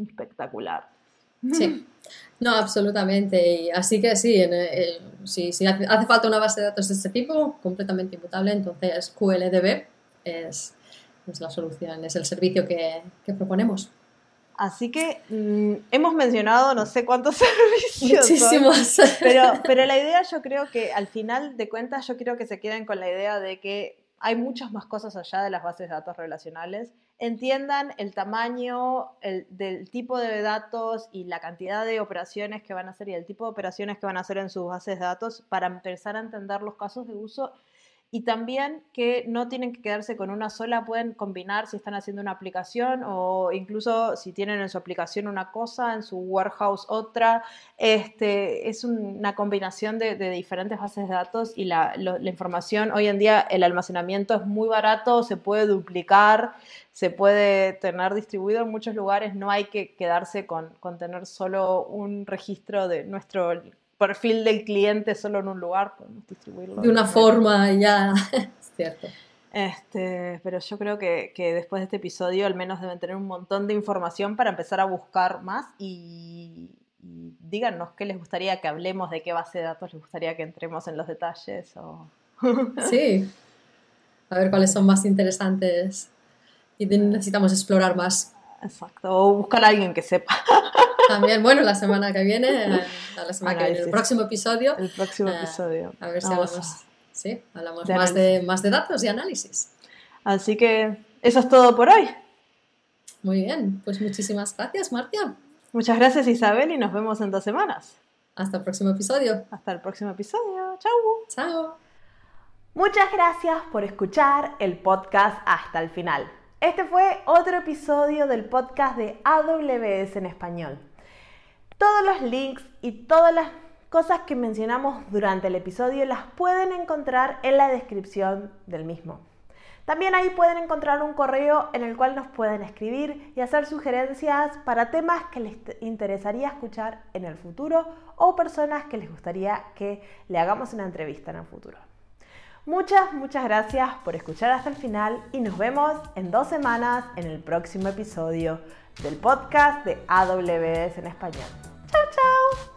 espectacular. Sí, no, absolutamente. Así que sí, si, hace, hace falta una base de datos de este tipo, completamente imputable, entonces QLDB es es la solución, es el servicio que, proponemos. Así que mm, hemos mencionado no sé cuántos <laughs> servicios. Muchísimos. pero, pero la idea yo creo que al final de cuentas yo quiero que se queden con la idea de que hay muchas más cosas allá de las bases de datos relacionales. Entiendan el tamaño el, del tipo de datos y la cantidad de operaciones que van a hacer y el tipo de operaciones que van a hacer en sus bases de datos para empezar a entender los casos de uso y también que no tienen que quedarse con una sola, pueden combinar si están haciendo una aplicación o incluso si tienen en su aplicación una cosa, en su warehouse otra. Este, es una combinación de, diferentes bases de datos y la, información, hoy en día el almacenamiento es muy barato, se puede duplicar, se puede tener distribuido en muchos lugares, no hay que quedarse con, con tener solo un registro de nuestro perfil del cliente solo en un lugar, podemos distribuirlo. De una forma ya, <laughs> <laughs> cierto. Este, pero yo creo que, después de este episodio al menos deben tener un montón de información para empezar a buscar más y, díganos qué les gustaría que hablemos, de qué base de datos les gustaría que entremos en los detalles. O... <laughs> sí, a ver cuáles son más interesantes y necesitamos explorar más. Exacto, o buscar a alguien que sepa. También, bueno, la semana que viene, la semana que viene, el próximo episodio. El próximo eh, episodio. A ver si hablamos, sí, hablamos más, de, más de datos y análisis. Así que eso es todo por hoy. Muy bien, pues muchísimas gracias, Martia. Muchas gracias, Isabel, y nos vemos en dos semanas. Hasta el próximo episodio. Hasta el próximo episodio. Chao. Chao. Muchas gracias por escuchar el podcast hasta el final. Este fue otro episodio del podcast de AWS en español. Todos los links y todas las cosas que mencionamos durante el episodio las pueden encontrar en la descripción del mismo. También ahí pueden encontrar un correo en el cual nos pueden escribir y hacer sugerencias para temas que les interesaría escuchar en el futuro o personas que les gustaría que le hagamos una entrevista en el futuro. Muchas, muchas gracias por escuchar hasta el final y nos vemos en dos semanas en el próximo episodio del podcast de AWS en español. ¡Chao, chao!